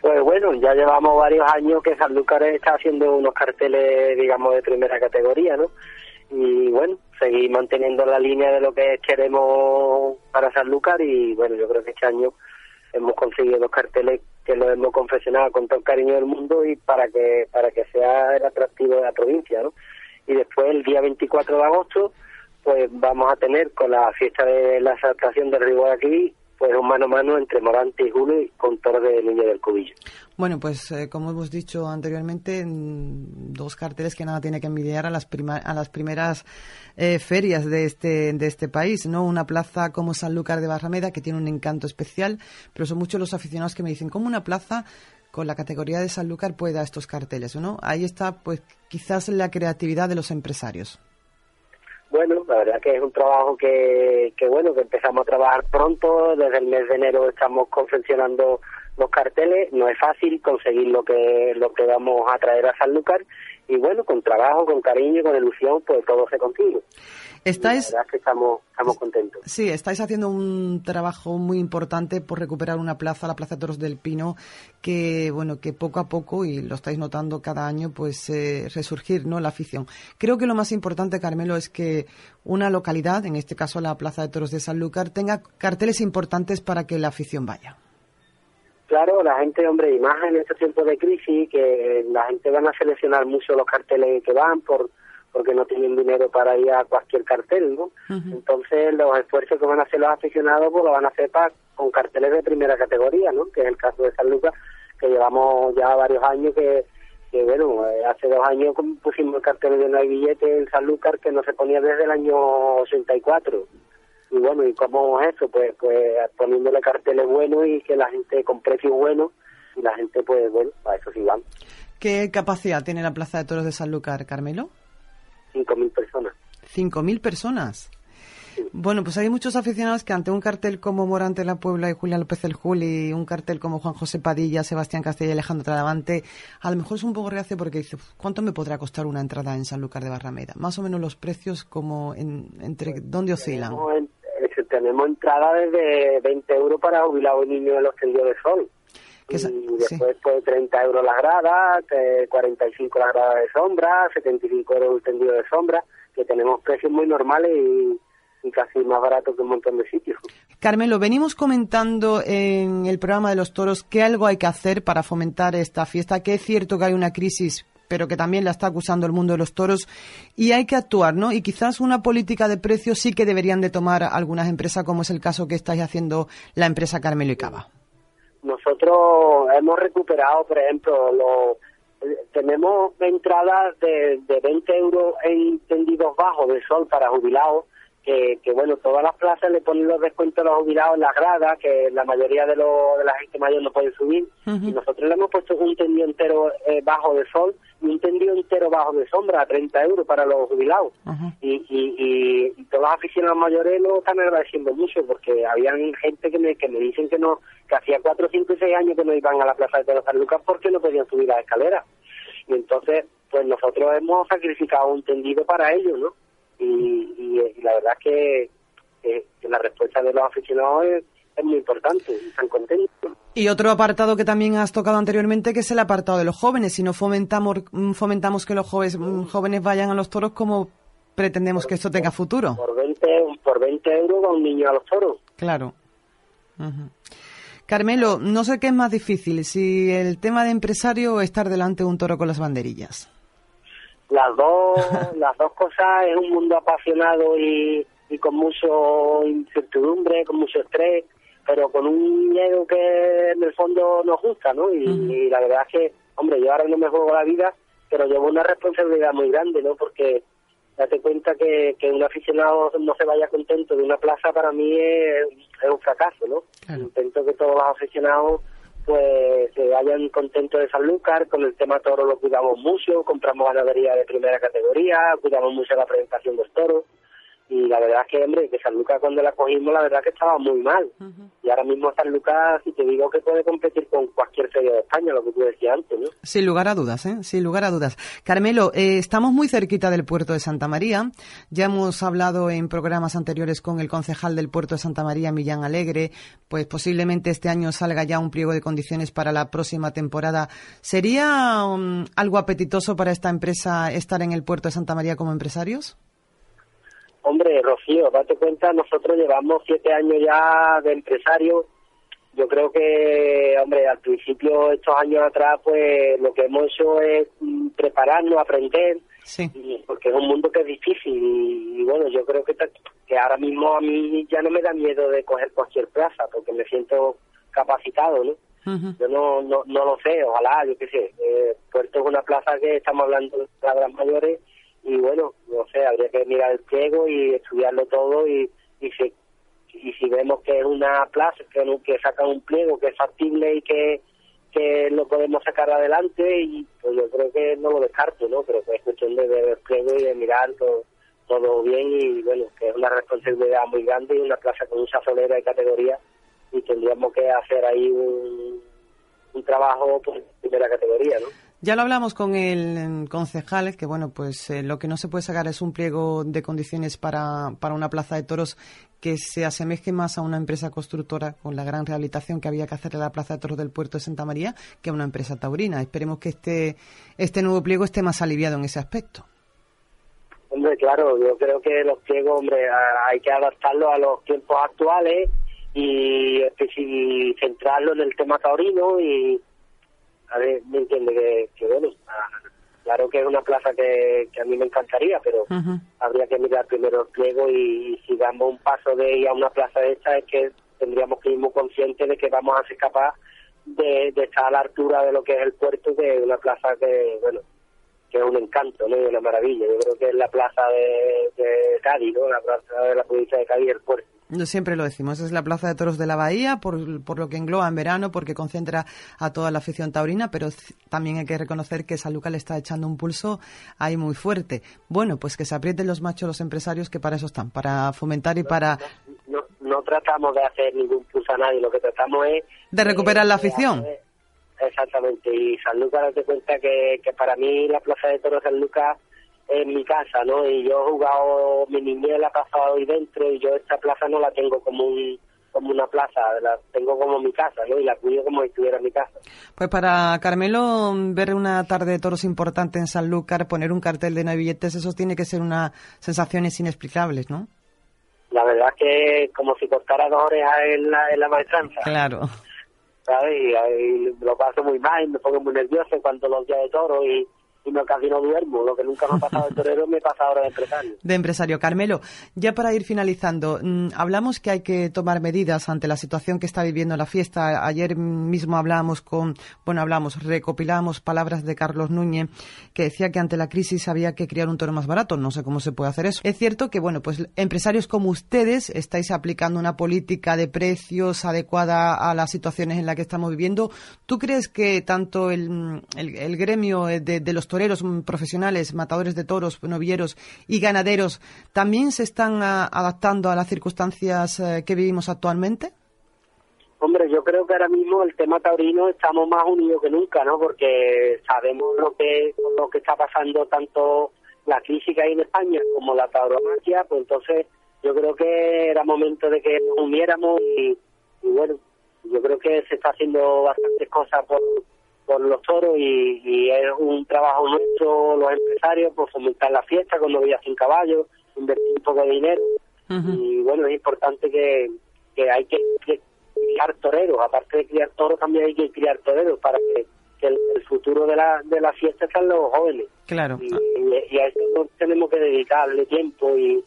Pues bueno, ya llevamos varios años que Sanlúcar está haciendo unos carteles, digamos, de primera categoría, ¿no? Y bueno, seguir manteniendo la línea de lo que queremos para Sanlúcar y bueno, yo creo que este año hemos conseguido dos carteles que los hemos confeccionado con todo el cariño del mundo y para que para que sea el atractivo de la provincia, ¿no? Y después el día 24 de agosto pues vamos a tener con la fiesta de la exaltación del río aquí pues un mano a mano entre Morante y Julio con Toro de Niño del Cubillo. Bueno, pues eh, como hemos dicho anteriormente, dos carteles que nada tiene que envidiar a las, a las primeras eh, ferias de este, de este país, ¿no? Una plaza como Sanlúcar de Barrameda que tiene un encanto especial, pero son muchos los aficionados que me dicen, ¿cómo una plaza con la categoría de Sanlúcar puede dar estos carteles, ¿no? Ahí está, pues, quizás la creatividad de los empresarios. Bueno, la verdad que es un trabajo que, que, bueno, que empezamos a trabajar pronto, desde el mes de enero estamos confeccionando los carteles, no es fácil conseguir lo que, lo que vamos a traer a Sanlúcar, y bueno, con trabajo, con cariño, con ilusión, pues todo se consigue. Estáis, la verdad que estamos, estamos contentos. Sí, estáis haciendo un trabajo muy importante por recuperar una plaza, la Plaza Toros del Pino, que bueno, que poco a poco, y lo estáis notando cada año, pues eh, resurgir, ¿no? La afición. Creo que lo más importante, Carmelo, es que una localidad, en este caso la Plaza de Toros de Sanlúcar, tenga carteles importantes para que la afición vaya. Claro, la gente, hombre, y más en este tiempo de crisis, que la gente van a seleccionar mucho los carteles que van por porque no tienen dinero para ir a cualquier cartel, ¿no? Entonces, los esfuerzos que van a hacer los aficionados, pues lo van a hacer para, con carteles de primera categoría, ¿no? Que es el caso de San Lucas, que llevamos ya varios años que, que bueno, eh, hace dos años pusimos el cartel de no hay billete en San Lucas que no se ponía desde el año 84 y bueno, ¿y cómo es eso? Pues, pues poniéndole carteles buenos y que la gente con precios buenos y la gente, pues bueno, a eso sí van. ¿Qué capacidad tiene la Plaza de Toros de Sanlúcar, Carmelo? 5.000 personas. 5.000 personas. Bueno, pues hay muchos aficionados que ante un cartel como Morante La Puebla y Julián López el Juli, un cartel como Juan José Padilla, Sebastián Castella y Alejandro Tradavante, a lo mejor es un poco reacio porque dice, ¿cuánto me podrá costar una entrada en Sanlúcar de Barrameda? Más o menos los precios como en, entre, ¿dónde oscilan? Tenemos, entrada desde 20 euros para jubilados y niños de los tendidos de sol. Y después pues 30 euros las gradas, 45 las gradas de sombra, 75 euros el tendido de sombra que tenemos precios muy normales y, casi más baratos que un montón de sitios. Carmelo, venimos comentando en el programa de los toros que algo hay que hacer para fomentar esta fiesta, que es cierto que hay una crisis pero que también la está acusando el mundo de los toros y hay que actuar, ¿no? Y quizás una política de precios sí que deberían de tomar algunas empresas, como es el caso que estáis haciendo la empresa Carmelo y Cava. Nosotros hemos recuperado, por ejemplo, los tenemos entradas de, de 20 euros en tendidos bajos de sol para jubilados, que, que, bueno, todas las plazas le ponen los descuentos a los jubilados en las gradas, que la mayoría de, lo, de la gente mayor no puede subir, y nosotros le hemos puesto un tendido entero eh, bajo de sol y un tendido entero bajo de sombra a 30 euros para los jubilados. y, y, y, todos los aficionados mayores lo están agradeciendo mucho, porque habían gente que me, que me dicen que no que hacía 4, 5 y 6 años que no iban a la Plaza de Toros San Lucas porque no podían subir las escaleras. Y entonces, pues nosotros hemos sacrificado un tendido para ellos, ¿no? Y, la verdad es que, la respuesta de los aficionados es, muy importante, están contentos. Y otro apartado que también has tocado anteriormente, que es el apartado de los jóvenes. Si no fomentamos, fomentamos que los jóvenes, jóvenes vayan a los toros, ¿cómo pretendemos que esto tenga futuro? Por 20, por 20 euros va un niño a los toros. Claro. Carmelo, no sé qué es más difícil, si el tema de empresario o estar delante de un toro con las banderillas. Las dos, [laughs] las dos cosas es un mundo apasionado y, con mucho incertidumbre, con mucho estrés, pero con un miedo que en el fondo nos gusta, ¿no? Y, y la verdad es que, hombre, yo ahora no me juego la vida, pero llevo una responsabilidad muy grande, ¿no? Porque date cuenta que, que un aficionado no se vaya contento de una plaza para mí es, un fracaso, ¿no? Intento que todos los aficionados pues se vayan contentos de Sanlúcar, con el tema toro lo cuidamos mucho, compramos ganadería de primera categoría, cuidamos mucho la presentación de los toros, y la verdad es que, hombre, que San Lucas cuando la cogimos, la verdad que estaba muy mal. Y ahora mismo San Lucas, si te digo que puede competir con cualquier feria de España, lo que tú decías antes, ¿no? Sin lugar a dudas, ¿eh? Sin lugar a dudas. Carmelo, eh, estamos muy cerquita del puerto de Santa María. Ya hemos hablado en programas anteriores con el concejal del puerto de Santa María, Millán Alegre. Pues posiblemente este año salga ya un pliego de condiciones para la próxima temporada. ¿Sería um, algo apetitoso para esta empresa estar en el puerto de Santa María como empresarios? Hombre, Rocío, date cuenta, nosotros llevamos siete años ya de empresario. Yo creo que, hombre, al principio, estos años atrás, pues lo que hemos hecho es mm, prepararnos, aprender, sí. porque es un mundo que es difícil. Y, bueno, yo creo que, que ahora mismo a mí ya no me da miedo de coger cualquier plaza, porque me siento capacitado, ¿no? Yo no, no, no lo sé, ojalá, yo qué sé. Eh, Puerto es una plaza que estamos hablando de palabras mayores y bueno, no habría que mirar el pliego y estudiarlo todo y, y, si, y si vemos que es una plaza, que, que saca un pliego que es factible y que, que lo podemos sacar adelante y pues yo creo que no lo descarto, ¿no? Pero es cuestión de ver el pliego y de mirar todo, todo bien y bueno, que es una responsabilidad muy grande y una plaza con mucha solera de categoría y tendríamos que hacer ahí un, un trabajo pues, de primera categoría, ¿no? Ya lo hablamos con el concejal, que bueno, pues eh, lo que no se puede sacar es un pliego de condiciones para, para una plaza de toros que se asemeje más a una empresa constructora con la gran rehabilitación que había que hacer en la plaza de toros del puerto de Santa María que a una empresa taurina. Esperemos que este, este nuevo pliego esté más aliviado en ese aspecto. Hombre, claro, yo creo que los pliegos, hombre, hay que adaptarlos a los tiempos actuales y, y centrarlo en el tema taurino y a ver, me entiende que, bueno, claro que es una plaza que, a mí me encantaría, pero habría que mirar primero el pliego y, si damos un paso de ir a una plaza de esta es que tendríamos que ir muy conscientes de que vamos a ser capaz de, estar a la altura de lo que es el puerto, que es una plaza que, bueno, que es un encanto, ¿no? Y una maravilla. Yo creo que es la plaza de, de Cádiz, ¿no? La plaza de la provincia de Cádiz, el puerto. Siempre lo decimos, es la Plaza de Toros de la Bahía, por, por lo que engloba en verano, porque concentra a toda la afición taurina, pero también hay que reconocer que San Lucas le está echando un pulso ahí muy fuerte. Bueno, pues que se aprieten los machos los empresarios, que para eso están, para fomentar y para... No, no, tratamos de hacer ningún pulso a nadie, lo que tratamos es... De recuperar la afición. exactamente, y San Lucas, date cuenta que, que para mí la Plaza de Toros San Lucas en mi casa, ¿no? Y yo he jugado, mi niñez la he pasado ahí dentro y yo esta plaza no la tengo como un como una plaza, la tengo como mi casa, ¿no? Y la cuido como si estuviera en mi casa. Pues para Carmelo, ver una tarde de toros importante en Sanlúcar, poner un cartel de no billetes, eso tiene que ser una sensaciones inexplicables, ¿no? La verdad es que como si cortara dos orejas en la, en la maestranza. Claro. ¿Sabes? Y, lo paso muy mal, me pongo muy nervioso cuando los días de toro y y no, casi no. Lo que nunca me ha pasado de torero me pasa ahora de empresario. De empresario. Carmelo, ya para ir finalizando, mm, hablamos que hay que tomar medidas ante la situación que está viviendo la fiesta. Ayer mismo hablábamos con, bueno, hablamos, recopilamos palabras de Carlos Núñez que decía que ante la crisis había que criar un toro más barato. No sé cómo se puede hacer eso. Es cierto que, bueno, pues empresarios como ustedes estáis aplicando una política de precios adecuada a las situaciones en las que estamos viviendo. ¿Tú crees que tanto el, el, gremio de, de los toreros profesionales, matadores de toros, novieros y ganaderos, también se están ah, adaptando a las circunstancias eh, que vivimos actualmente? Hombre, yo creo que ahora mismo el tema taurino estamos más unidos que nunca, ¿no? Porque sabemos lo que lo que está pasando tanto la crisis que en España como la tauromaquia, pues entonces yo creo que era momento de que nos uniéramos y, y bueno, yo creo que se está haciendo bastantes cosas por, por los toros y, es un trabajo nuestro, los empresarios, por fomentar la fiesta con novillas sin caballos, invertir un poco de dinero. Y bueno, es importante que, que hay que, criar toreros, aparte de criar toros también hay que criar toreros para que, el, futuro de la, de la fiesta sean los jóvenes. Claro. Y, a eso tenemos que dedicarle tiempo y,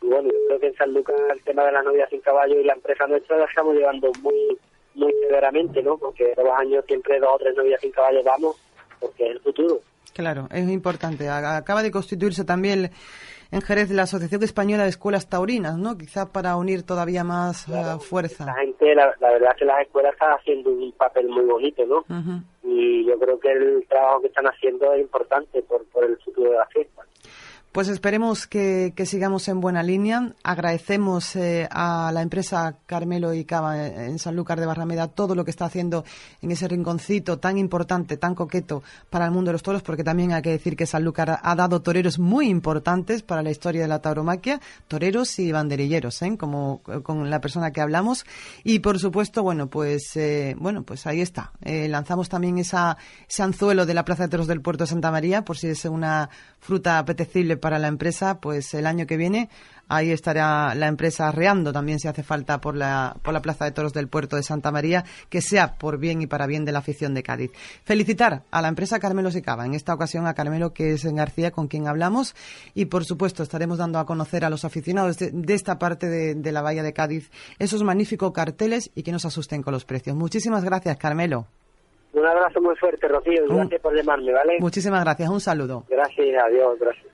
bueno, yo creo que en San Lucas el tema de las novias sin caballo y la empresa nuestra la estamos llevando muy muy severamente, ¿no? Porque todos los años siempre dos o tres novias sin caballo vamos, porque es el futuro. Claro, es importante. Acaba de constituirse también en Jerez la Asociación Española de Escuelas Taurinas, ¿no? Quizá para unir todavía más eh, fuerza. La gente, la, verdad es que las escuelas están haciendo un papel muy bonito, ¿no? Y yo creo que el trabajo que están haciendo es importante por, por el futuro de la fiesta. Pues esperemos que, sigamos en buena línea. Agradecemos eh, a la empresa Carmelo y Cava en Sanlúcar de Barrameda todo lo que está haciendo en ese rinconcito tan importante, tan coqueto para el mundo de los toros, porque también hay que decir que Sanlúcar ha dado toreros muy importantes para la historia de la tauromaquia, toreros y banderilleros, ¿eh? como con la persona que hablamos. Y por supuesto, bueno, pues eh, bueno, pues ahí está. lanzamos también esa, ese anzuelo de la Plaza de Toros del Puerto de Santa María, por si es una fruta apetecible para la empresa, pues el año que viene ahí estará la empresa arreando también si hace falta por la, por la Plaza de Toros del Puerto de Santa María, que sea por bien y para bien de la afición de Cádiz. Felicitar a la empresa Carmelo Sicaba, en esta ocasión a Carmelo, que es en García, con quien hablamos, y por supuesto estaremos dando a conocer a los aficionados de, esta parte de, de, la Bahía de Cádiz esos magníficos carteles y que nos asusten con los precios. Muchísimas gracias, Carmelo. Un abrazo muy fuerte, Rocío, y gracias por llamarme, ¿vale? Muchísimas gracias, un saludo. Gracias, adiós, gracias.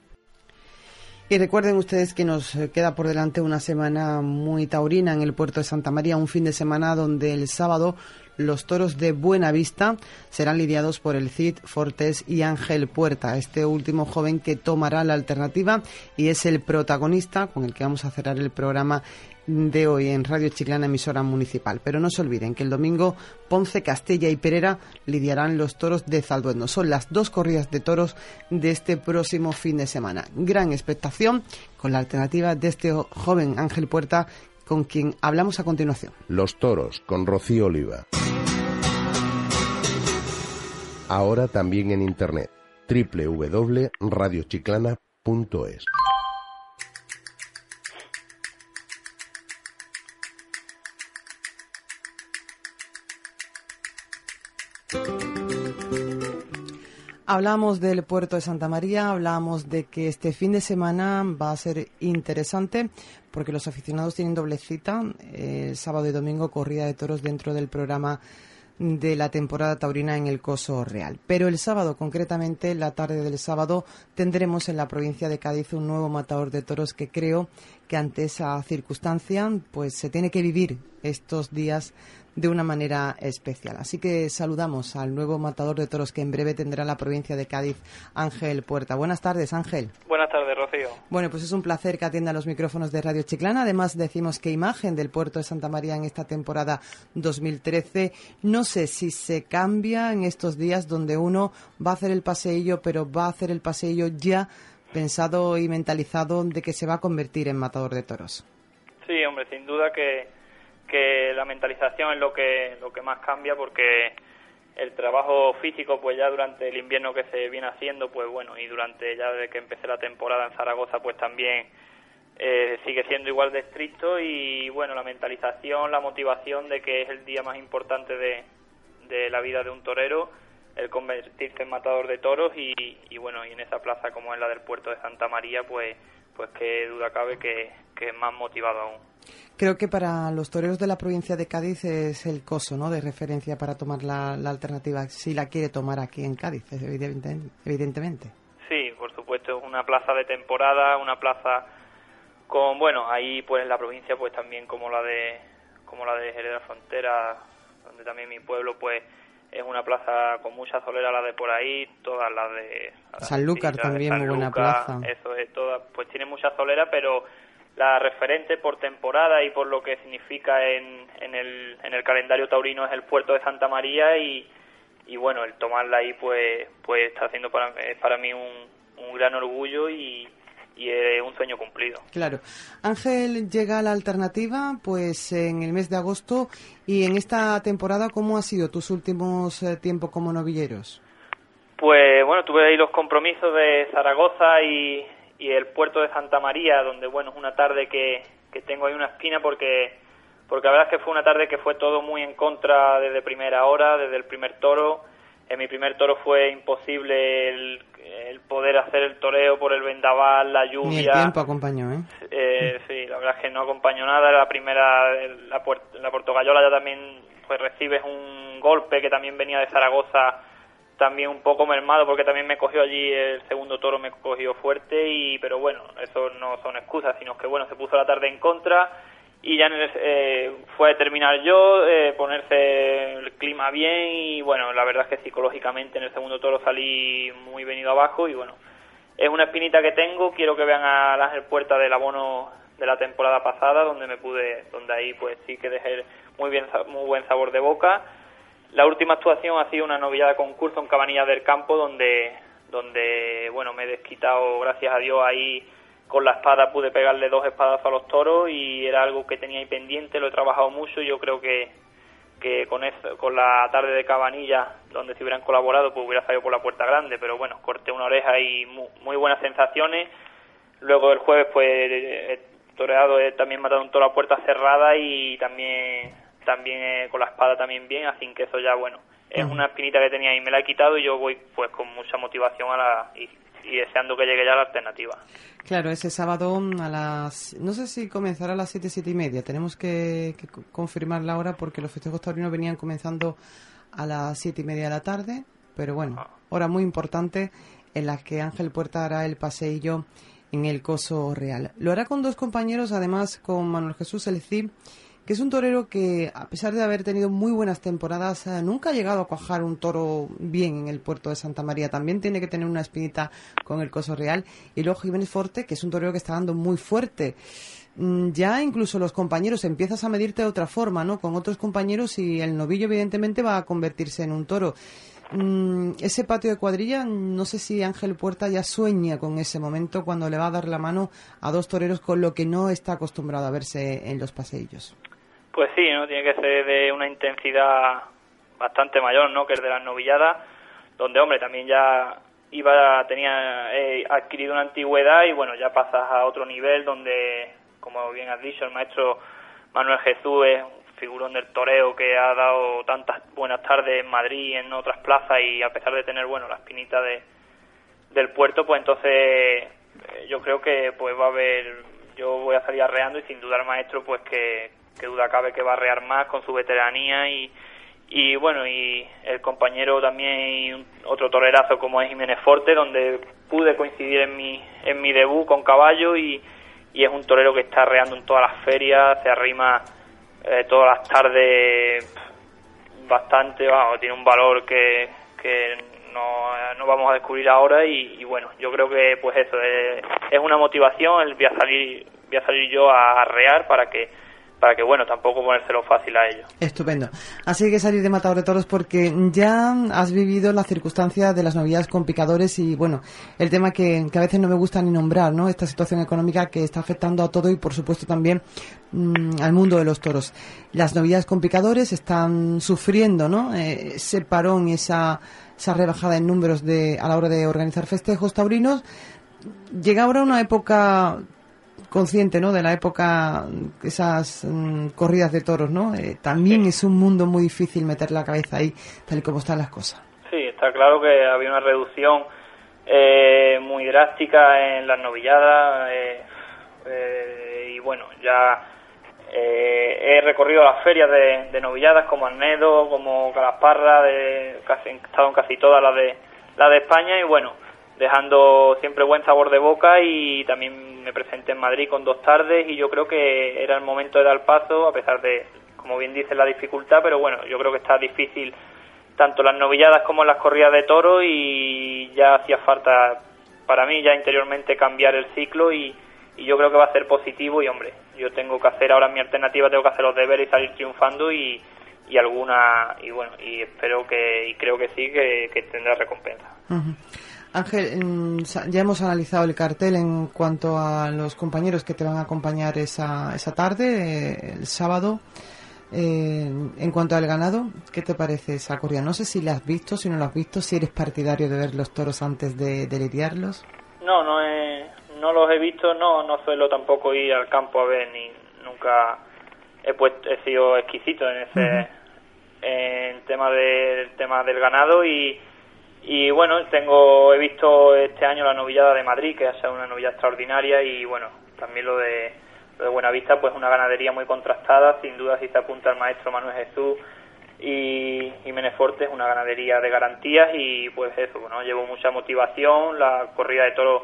Y recuerden ustedes que nos queda por delante una semana muy taurina en el puerto de Santa María, un fin de semana donde el sábado los toros de Buena Vista serán lidiados por el Cid Fortés y Ángel Puerta, este último joven que tomará la alternativa y es el protagonista con el que vamos a cerrar el programa de hoy en Radio Chiclana, emisora municipal. Pero no se olviden que el domingo Ponce, Castella y Perera lidiarán los toros de Zalduendo. Son las dos corridas de toros de este próximo fin de semana. Gran expectación con la alternativa de este joven Ángel Puerta con quien hablamos a continuación. Los toros con Rocío Oliva. Ahora también en internet www.radiochiclana.es. Hablamos del puerto de Santa María, hablamos de que este fin de semana va a ser interesante porque los aficionados tienen doble cita, sábado y domingo corrida de toros dentro del programa de la temporada taurina en el Coso Real. Pero el sábado, concretamente, la tarde del sábado, tendremos en la provincia de Cádiz un nuevo matador de toros que creo que ante esa circunstancia pues se tiene que vivir estos días de una manera especial. Así que saludamos al nuevo matador de toros que en breve tendrá la provincia de Cádiz, Ángel Puerta. Buenas tardes, Ángel. Buenas tardes, Rocío. Bueno, pues es un placer que atienda los micrófonos de Radio Chiclana. Además, decimos que imagen del puerto de Santa María en esta temporada 2013. No sé si se cambia en estos días donde uno va a hacer el paseillo, pero va a hacer el paseillo ya pensado y mentalizado de que se va a convertir en matador de toros. Sí, hombre, sin duda que que la mentalización es lo que, lo que más cambia porque el trabajo físico pues ya durante el invierno que se viene haciendo pues bueno y durante ya desde que empecé la temporada en Zaragoza pues también eh, sigue siendo igual de estricto y bueno la mentalización la motivación de que es el día más importante de, de la vida de un torero el convertirse en matador de toros y, y bueno y en esa plaza como es la del puerto de Santa María pues pues qué duda cabe que, que más motivado aún Creo que para los toreros de la provincia de Cádiz es el coso, ¿no? De referencia para tomar la, alternativa, si la quiere tomar aquí en Cádiz, evidentemente. Sí, por supuesto, es una plaza de temporada, una plaza con, bueno, ahí pues en la provincia pues también como la de como la de Jerez de la Frontera, donde también mi pueblo pues es una plaza con mucha solera la de por ahí, todas las de Sanlúcar también muy buena plaza. Eso es toda, pues tiene mucha solera, pero la referente por temporada y por lo que significa en, en, el, en el calendario taurino es el puerto de Santa María y, y bueno, el tomarla ahí pues, pues está haciendo para, para mí un, un gran orgullo y, y es un sueño cumplido. Claro. Ángel llega a la alternativa pues en el mes de agosto y en esta temporada ¿cómo ha sido tus últimos eh, tiempos como novilleros? Pues bueno, tuve ahí los compromisos de Zaragoza y, y el puerto de Santa María, donde bueno, es una tarde que, que tengo ahí una espina porque porque la verdad es que fue una tarde que fue todo muy en contra desde primera hora, desde el primer toro. En mi primer toro fue imposible el, el poder hacer el toreo por el vendaval, la lluvia. Ni el tiempo acompañó, ¿eh? ¿eh? Sí, la verdad es que no acompañó nada. La primera, la, la Portogallola ya también pues recibes un golpe que también venía de Zaragoza también un poco mermado porque también me cogió allí el segundo toro me cogió fuerte y pero bueno eso no son excusas sino que bueno se puso la tarde en contra y ya eh, fue a terminar yo eh, ponerse el clima bien y bueno la verdad es que psicológicamente en el segundo toro salí muy venido abajo y bueno es una espinita que tengo quiero que vean al Ángel Puerta del abono de la temporada pasada donde me pude donde ahí pues sí que dejé muy bien muy buen sabor de boca la última actuación ha sido una novillada concurso en Cabanilla del Campo, donde, donde bueno, me he desquitado, gracias a Dios, ahí con la espada pude pegarle dos espadas a los toros y era algo que tenía ahí pendiente, lo he trabajado mucho y yo creo que, que con, eso, con la tarde de Cabanilla, donde si hubieran colaborado, pues hubiera salido por la puerta grande, pero bueno, corté una oreja y muy, buenas sensaciones. Luego el jueves, pues, he toreado, también matado un toro a puerta cerrada y también también eh, con la espada también bien, así que eso ya, bueno, es una espinita que tenía y me la he quitado y yo voy pues con mucha motivación a la, y, deseando que llegue ya la alternativa. Claro, ese sábado a las, no sé si comenzará a las siete, siete y media, tenemos que, confirmar la hora porque los festejos taurinos venían comenzando a las siete y media de la tarde, pero bueno, ah. hora muy importante en la que Ángel Puerta hará el paseillo en el Coso Real. Lo hará con dos compañeros, además con Manuel Jesús El Cid que es un torero que, a pesar de haber tenido muy buenas temporadas, eh, nunca ha llegado a cuajar un toro bien en el puerto de Santa María. También tiene que tener una espinita con el Coso Real. Y luego Jiménez Forte, que es un torero que está dando muy fuerte. Mm, ya incluso los compañeros empiezas a medirte de otra forma, ¿no? Con otros compañeros y el novillo evidentemente va a convertirse en un toro. Mm, ese patio de cuadrilla, no sé si Ángel Puerta ya sueña con ese momento cuando le va a dar la mano a dos toreros con lo que no está acostumbrado a verse en los paseillos. Pues sí, ¿no? Tiene que ser de una intensidad bastante mayor, ¿no? Que es de las novilladas, donde, hombre, también ya iba, tenía eh, adquirido una antigüedad y, bueno, ya pasas a otro nivel donde, como bien has dicho, el maestro Manuel Jesús es un figurón del toreo que ha dado tantas buenas tardes en Madrid y en otras plazas y a pesar de tener, bueno, la espinita de, del puerto, pues entonces eh, yo creo que pues va a haber, yo voy a salir arreando y sin duda el maestro pues que, que duda cabe que va a rear más con su veteranía y, y bueno, y el compañero también y otro torerazo como es Jiménez Forte, donde pude coincidir en mi, en mi debut con caballo y, y es un torero que está reando en todas las ferias, se arrima eh, todas las tardes bastante, vamos, tiene un valor que, que no, no vamos a descubrir ahora y, bueno, yo creo que pues eso es, es una motivación, el voy a salir, voy a salir yo a arrear para que para que, bueno, tampoco ponérselo fácil a ellos. Estupendo. Así que salir de Matador de Toros porque ya has vivido la circunstancia de las novedades con picadores y, bueno, el tema que, a veces no me gusta ni nombrar, ¿no? Esta situación económica que está afectando a todo y, por supuesto, también mm, al mundo de los toros. Las novedades con picadores están sufriendo, ¿no? Eh, ese parón esa, esa rebajada en números de, a la hora de organizar festejos taurinos. Llega ahora una época consciente ¿no? de la época, esas mm, corridas de toros, ¿no? Eh, también es un mundo muy difícil meter la cabeza ahí, tal y como están las cosas. Sí, está claro que había una reducción eh, muy drástica en las novilladas eh, y bueno, ya he recorrido las ferias de, novilladas como Arnedo, como Calasparra, de, casi, he estado en casi todas las de, las de España y bueno, dejando siempre buen sabor de boca y también me presenté en Madrid con dos tardes y yo creo que era el momento de dar paso a pesar de, como bien dice, la dificultad, pero bueno, yo creo que está difícil tanto las novilladas como las corridas de toro y ya hacía falta para mí ya interiormente cambiar el ciclo y, y yo creo que va a ser positivo y hombre, yo tengo que hacer ahora mi alternativa, tengo que hacer los deberes y salir triunfando y, y alguna y bueno y espero que y creo que sí que, tendrá recompensa. Ángel, ya hemos analizado el cartel en cuanto a los compañeros que te van a acompañar esa, esa tarde, eh, el sábado. Eh, en cuanto al ganado, ¿qué te parece esa corrida? No sé si la has visto, si no la has visto, si eres partidario de ver los toros antes de, de lidiarlos. No, no, no los he visto, no, no suelo tampoco ir al campo a ver, ni nunca he, puesto, he sido exquisito en ese en tema del tema del ganado y y bueno, tengo, he visto este año la novillada de Madrid, que ha sido una novillada extraordinaria, y bueno, también lo de, lo de Buenavista, pues una ganadería muy contrastada, sin duda si se apunta el maestro Manuel Jesús y, y Meneforte es una ganadería de garantías y pues eso, bueno, llevo mucha motivación, la corrida de toros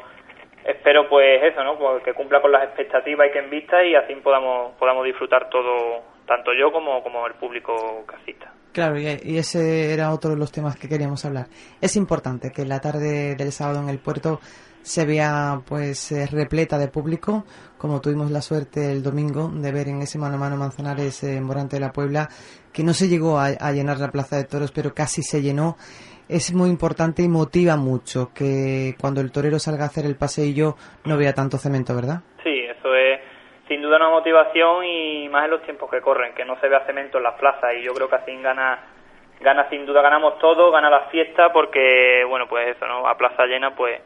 espero pues eso, ¿no? Pues que cumpla con las expectativas y que en vista y así podamos, podamos disfrutar todo, tanto yo como, como el público casista. Claro, y, ese era otro de los temas que queríamos hablar. Es importante que la tarde del sábado en el puerto se vea pues eh, repleta de público, como tuvimos la suerte el domingo de ver en ese mano a mano Manzanares en Morante de la Puebla, que no se llegó a, llenar la Plaza de Toros, pero casi se llenó. Es muy importante y motiva mucho que cuando el torero salga a hacer el paseillo no vea tanto cemento, ¿verdad? Sí, sin duda una motivación y más en los tiempos que corren, que no se vea cemento en las plazas y yo creo que así gana gana sin duda ganamos todo, gana la fiesta porque bueno, pues eso, ¿no? A plaza llena pues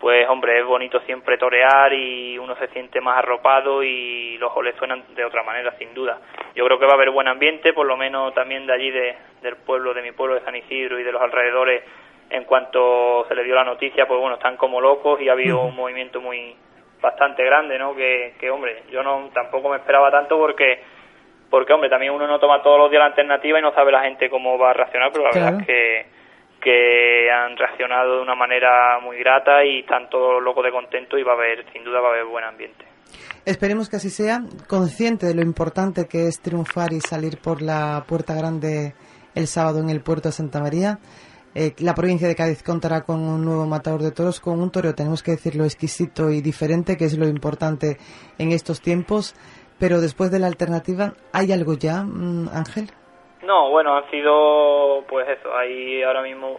pues hombre, es bonito siempre torear y uno se siente más arropado y los goles suenan de otra manera, sin duda. Yo creo que va a haber buen ambiente, por lo menos también de allí, de, del pueblo, de mi pueblo de San Isidro y de los alrededores, en cuanto se le dio la noticia, pues bueno, están como locos y ha habido un movimiento muy bastante grande, ¿no? Que, que, hombre, yo no tampoco me esperaba tanto porque, porque hombre, también uno no toma todos los días la alternativa y no sabe la gente cómo va a reaccionar, pero la verdad es que, que han reaccionado de una manera muy grata y están todos locos de contento y va a haber, sin duda va a haber buen ambiente. Esperemos que así sea, consciente de lo importante que es triunfar y salir por la puerta grande el sábado en el puerto de Santa María. Eh, la provincia de Cádiz contará con un nuevo matador de toros, con un toro, tenemos que decirlo, exquisito y diferente, que es lo importante en estos tiempos. Pero después de la alternativa, ¿hay algo ya, mm, Ángel? No, bueno, han sido, pues eso, ahí ahora mismo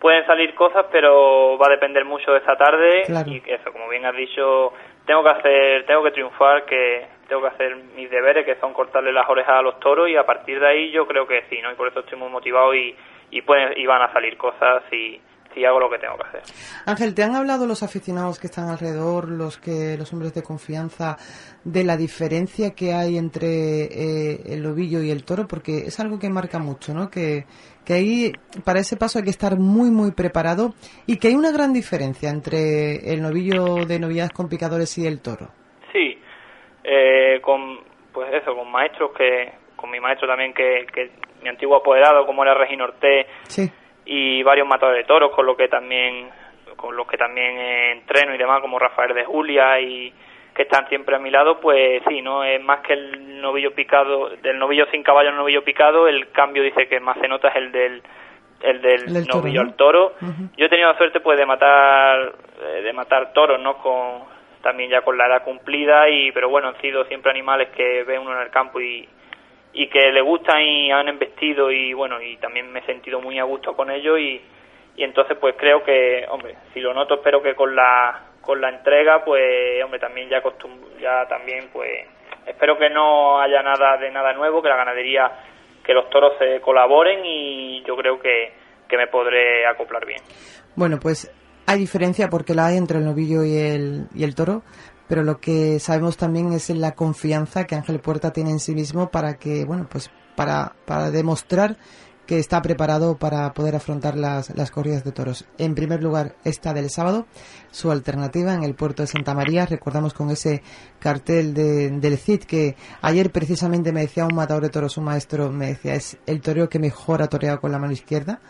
pueden salir cosas, pero va a depender mucho de esta tarde. Y eso, como bien has dicho, tengo que hacer, tengo que triunfar, que tengo que hacer mis deberes, que son cortarle las orejas a los toros, y a partir de ahí yo creo que sí, ¿no? Y por eso estoy muy motivado y y, pueden, y van a salir cosas si, si hago lo que tengo que hacer. Ángel, ¿te han hablado los aficionados que están alrededor, los que los hombres de confianza, de la diferencia que hay entre eh, el ovillo y el toro? Porque es algo que marca mucho, ¿no? Que, que ahí, para ese paso hay que estar muy, muy preparado y que hay una gran diferencia entre el novillo de novilladas con picadores y el toro. Sí, eh, con, pues eso, con maestros que, con mi maestro también que, que mi antiguo apoderado como era Regina Orté sí. y varios matadores de toros con lo que también con los que también entreno y demás como Rafael de Julia y que están siempre a mi lado, pues sí, no es más que el novillo picado, del novillo sin caballo al novillo picado, el cambio dice que más se nota es el del el del, novillo al toro. Yo he tenido la suerte pues de matar eh, de matar toros, ¿no? Con también ya con la edad cumplida y pero bueno, han sido siempre animales que ve uno en el campo y y que le gustan y han embestido y bueno, y también me he sentido muy a gusto con ellos y y entonces pues creo que, hombre, si lo noto espero que con la con la entrega, pues, hombre, también ya, ya también, pues, espero que no haya nada de nada nuevo, que la ganadería, que los toros se colaboren y yo creo que, que me podré acoplar bien. Bueno, pues hay diferencia porque la hay entre el novillo y el, y el toro, pero lo que sabemos también es la confianza que Ángel Puerta tiene en sí mismo para que, bueno, pues para, para demostrar que está preparado para poder afrontar las, las corridas de toros. En primer lugar, esta del sábado, su alternativa en el puerto de Santa María. Recordamos con ese cartel de, del CID que ayer precisamente me decía un matador de toros, un maestro, me decía, es el toreo que mejor ha toreado con la mano izquierda.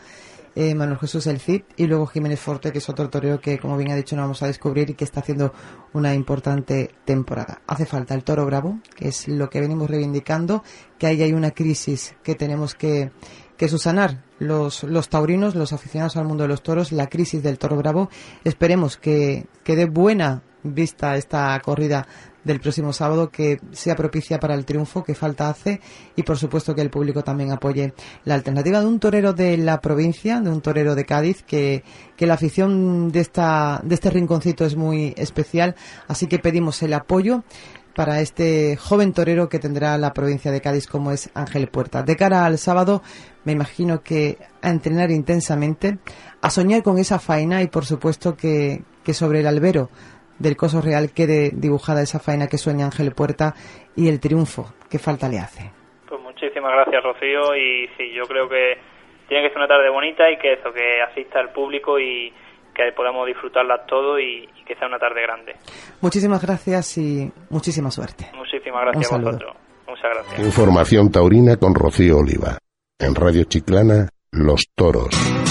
Eh, Manuel Jesús el Cid y luego Jiménez Forte, que es otro toreo que, como bien ha dicho, no vamos a descubrir y que está haciendo una importante temporada. Hace falta el toro bravo, que es lo que venimos reivindicando, que ahí hay una crisis que tenemos que, que susanar los, los taurinos, los aficionados al mundo de los toros, la crisis del toro bravo. Esperemos que, que dé buena vista esta corrida del próximo sábado que sea propicia para el triunfo que falta hace y por supuesto que el público también apoye la alternativa de un torero de la provincia, de un torero de Cádiz que, que la afición de esta de este rinconcito es muy especial, así que pedimos el apoyo para este joven torero que tendrá la provincia de Cádiz como es Ángel Puerta. De cara al sábado, me imagino que a entrenar intensamente, a soñar con esa faena y por supuesto que, que sobre el albero del Coso Real quede dibujada esa faena que sueña Ángel Puerta y el triunfo que falta le hace. Pues muchísimas gracias Rocío y sí, yo creo que tiene que ser una tarde bonita y que eso, que asista el público y que podamos disfrutarla todo y, que sea una tarde grande. Muchísimas gracias y muchísima suerte. Muchísimas gracias a vosotros. Muchas gracias. Información taurina con Rocío Oliva. En Radio Chiclana, Los Toros.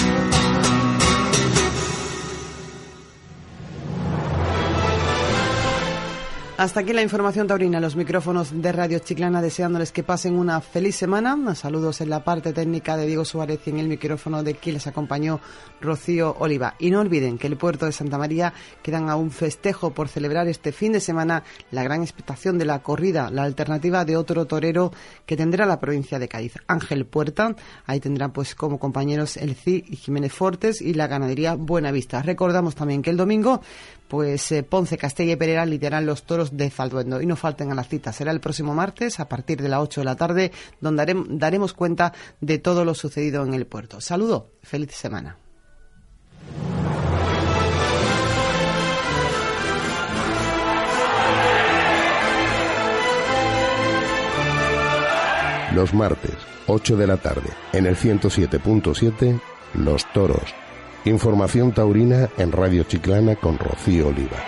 Hasta aquí la información taurina, los micrófonos de Radio Chiclana deseándoles que pasen una feliz semana. Saludos en la parte técnica de Diego Suárez y en el micrófono de quien les acompañó Rocío Oliva. Y no olviden que el puerto de Santa María quedan a un festejo por celebrar este fin de semana la gran expectación de la corrida, la alternativa de otro torero que tendrá la provincia de Cádiz, Ángel Puerta. Ahí tendrán pues como compañeros el CI y Jiménez Fortes y la ganadería Buenavista. Recordamos también que el domingo pues eh, Ponce, Castella y Pereira lideran los toros de Zalduendo. Y no falten a la cita, será el próximo martes a partir de las 8 de la tarde, donde daremos cuenta de todo lo sucedido en el puerto. Saludo, feliz semana. Los martes, 8 de la tarde, en el 107.7, Los Toros Información taurina en Radio Chiclana con Rocío Oliva.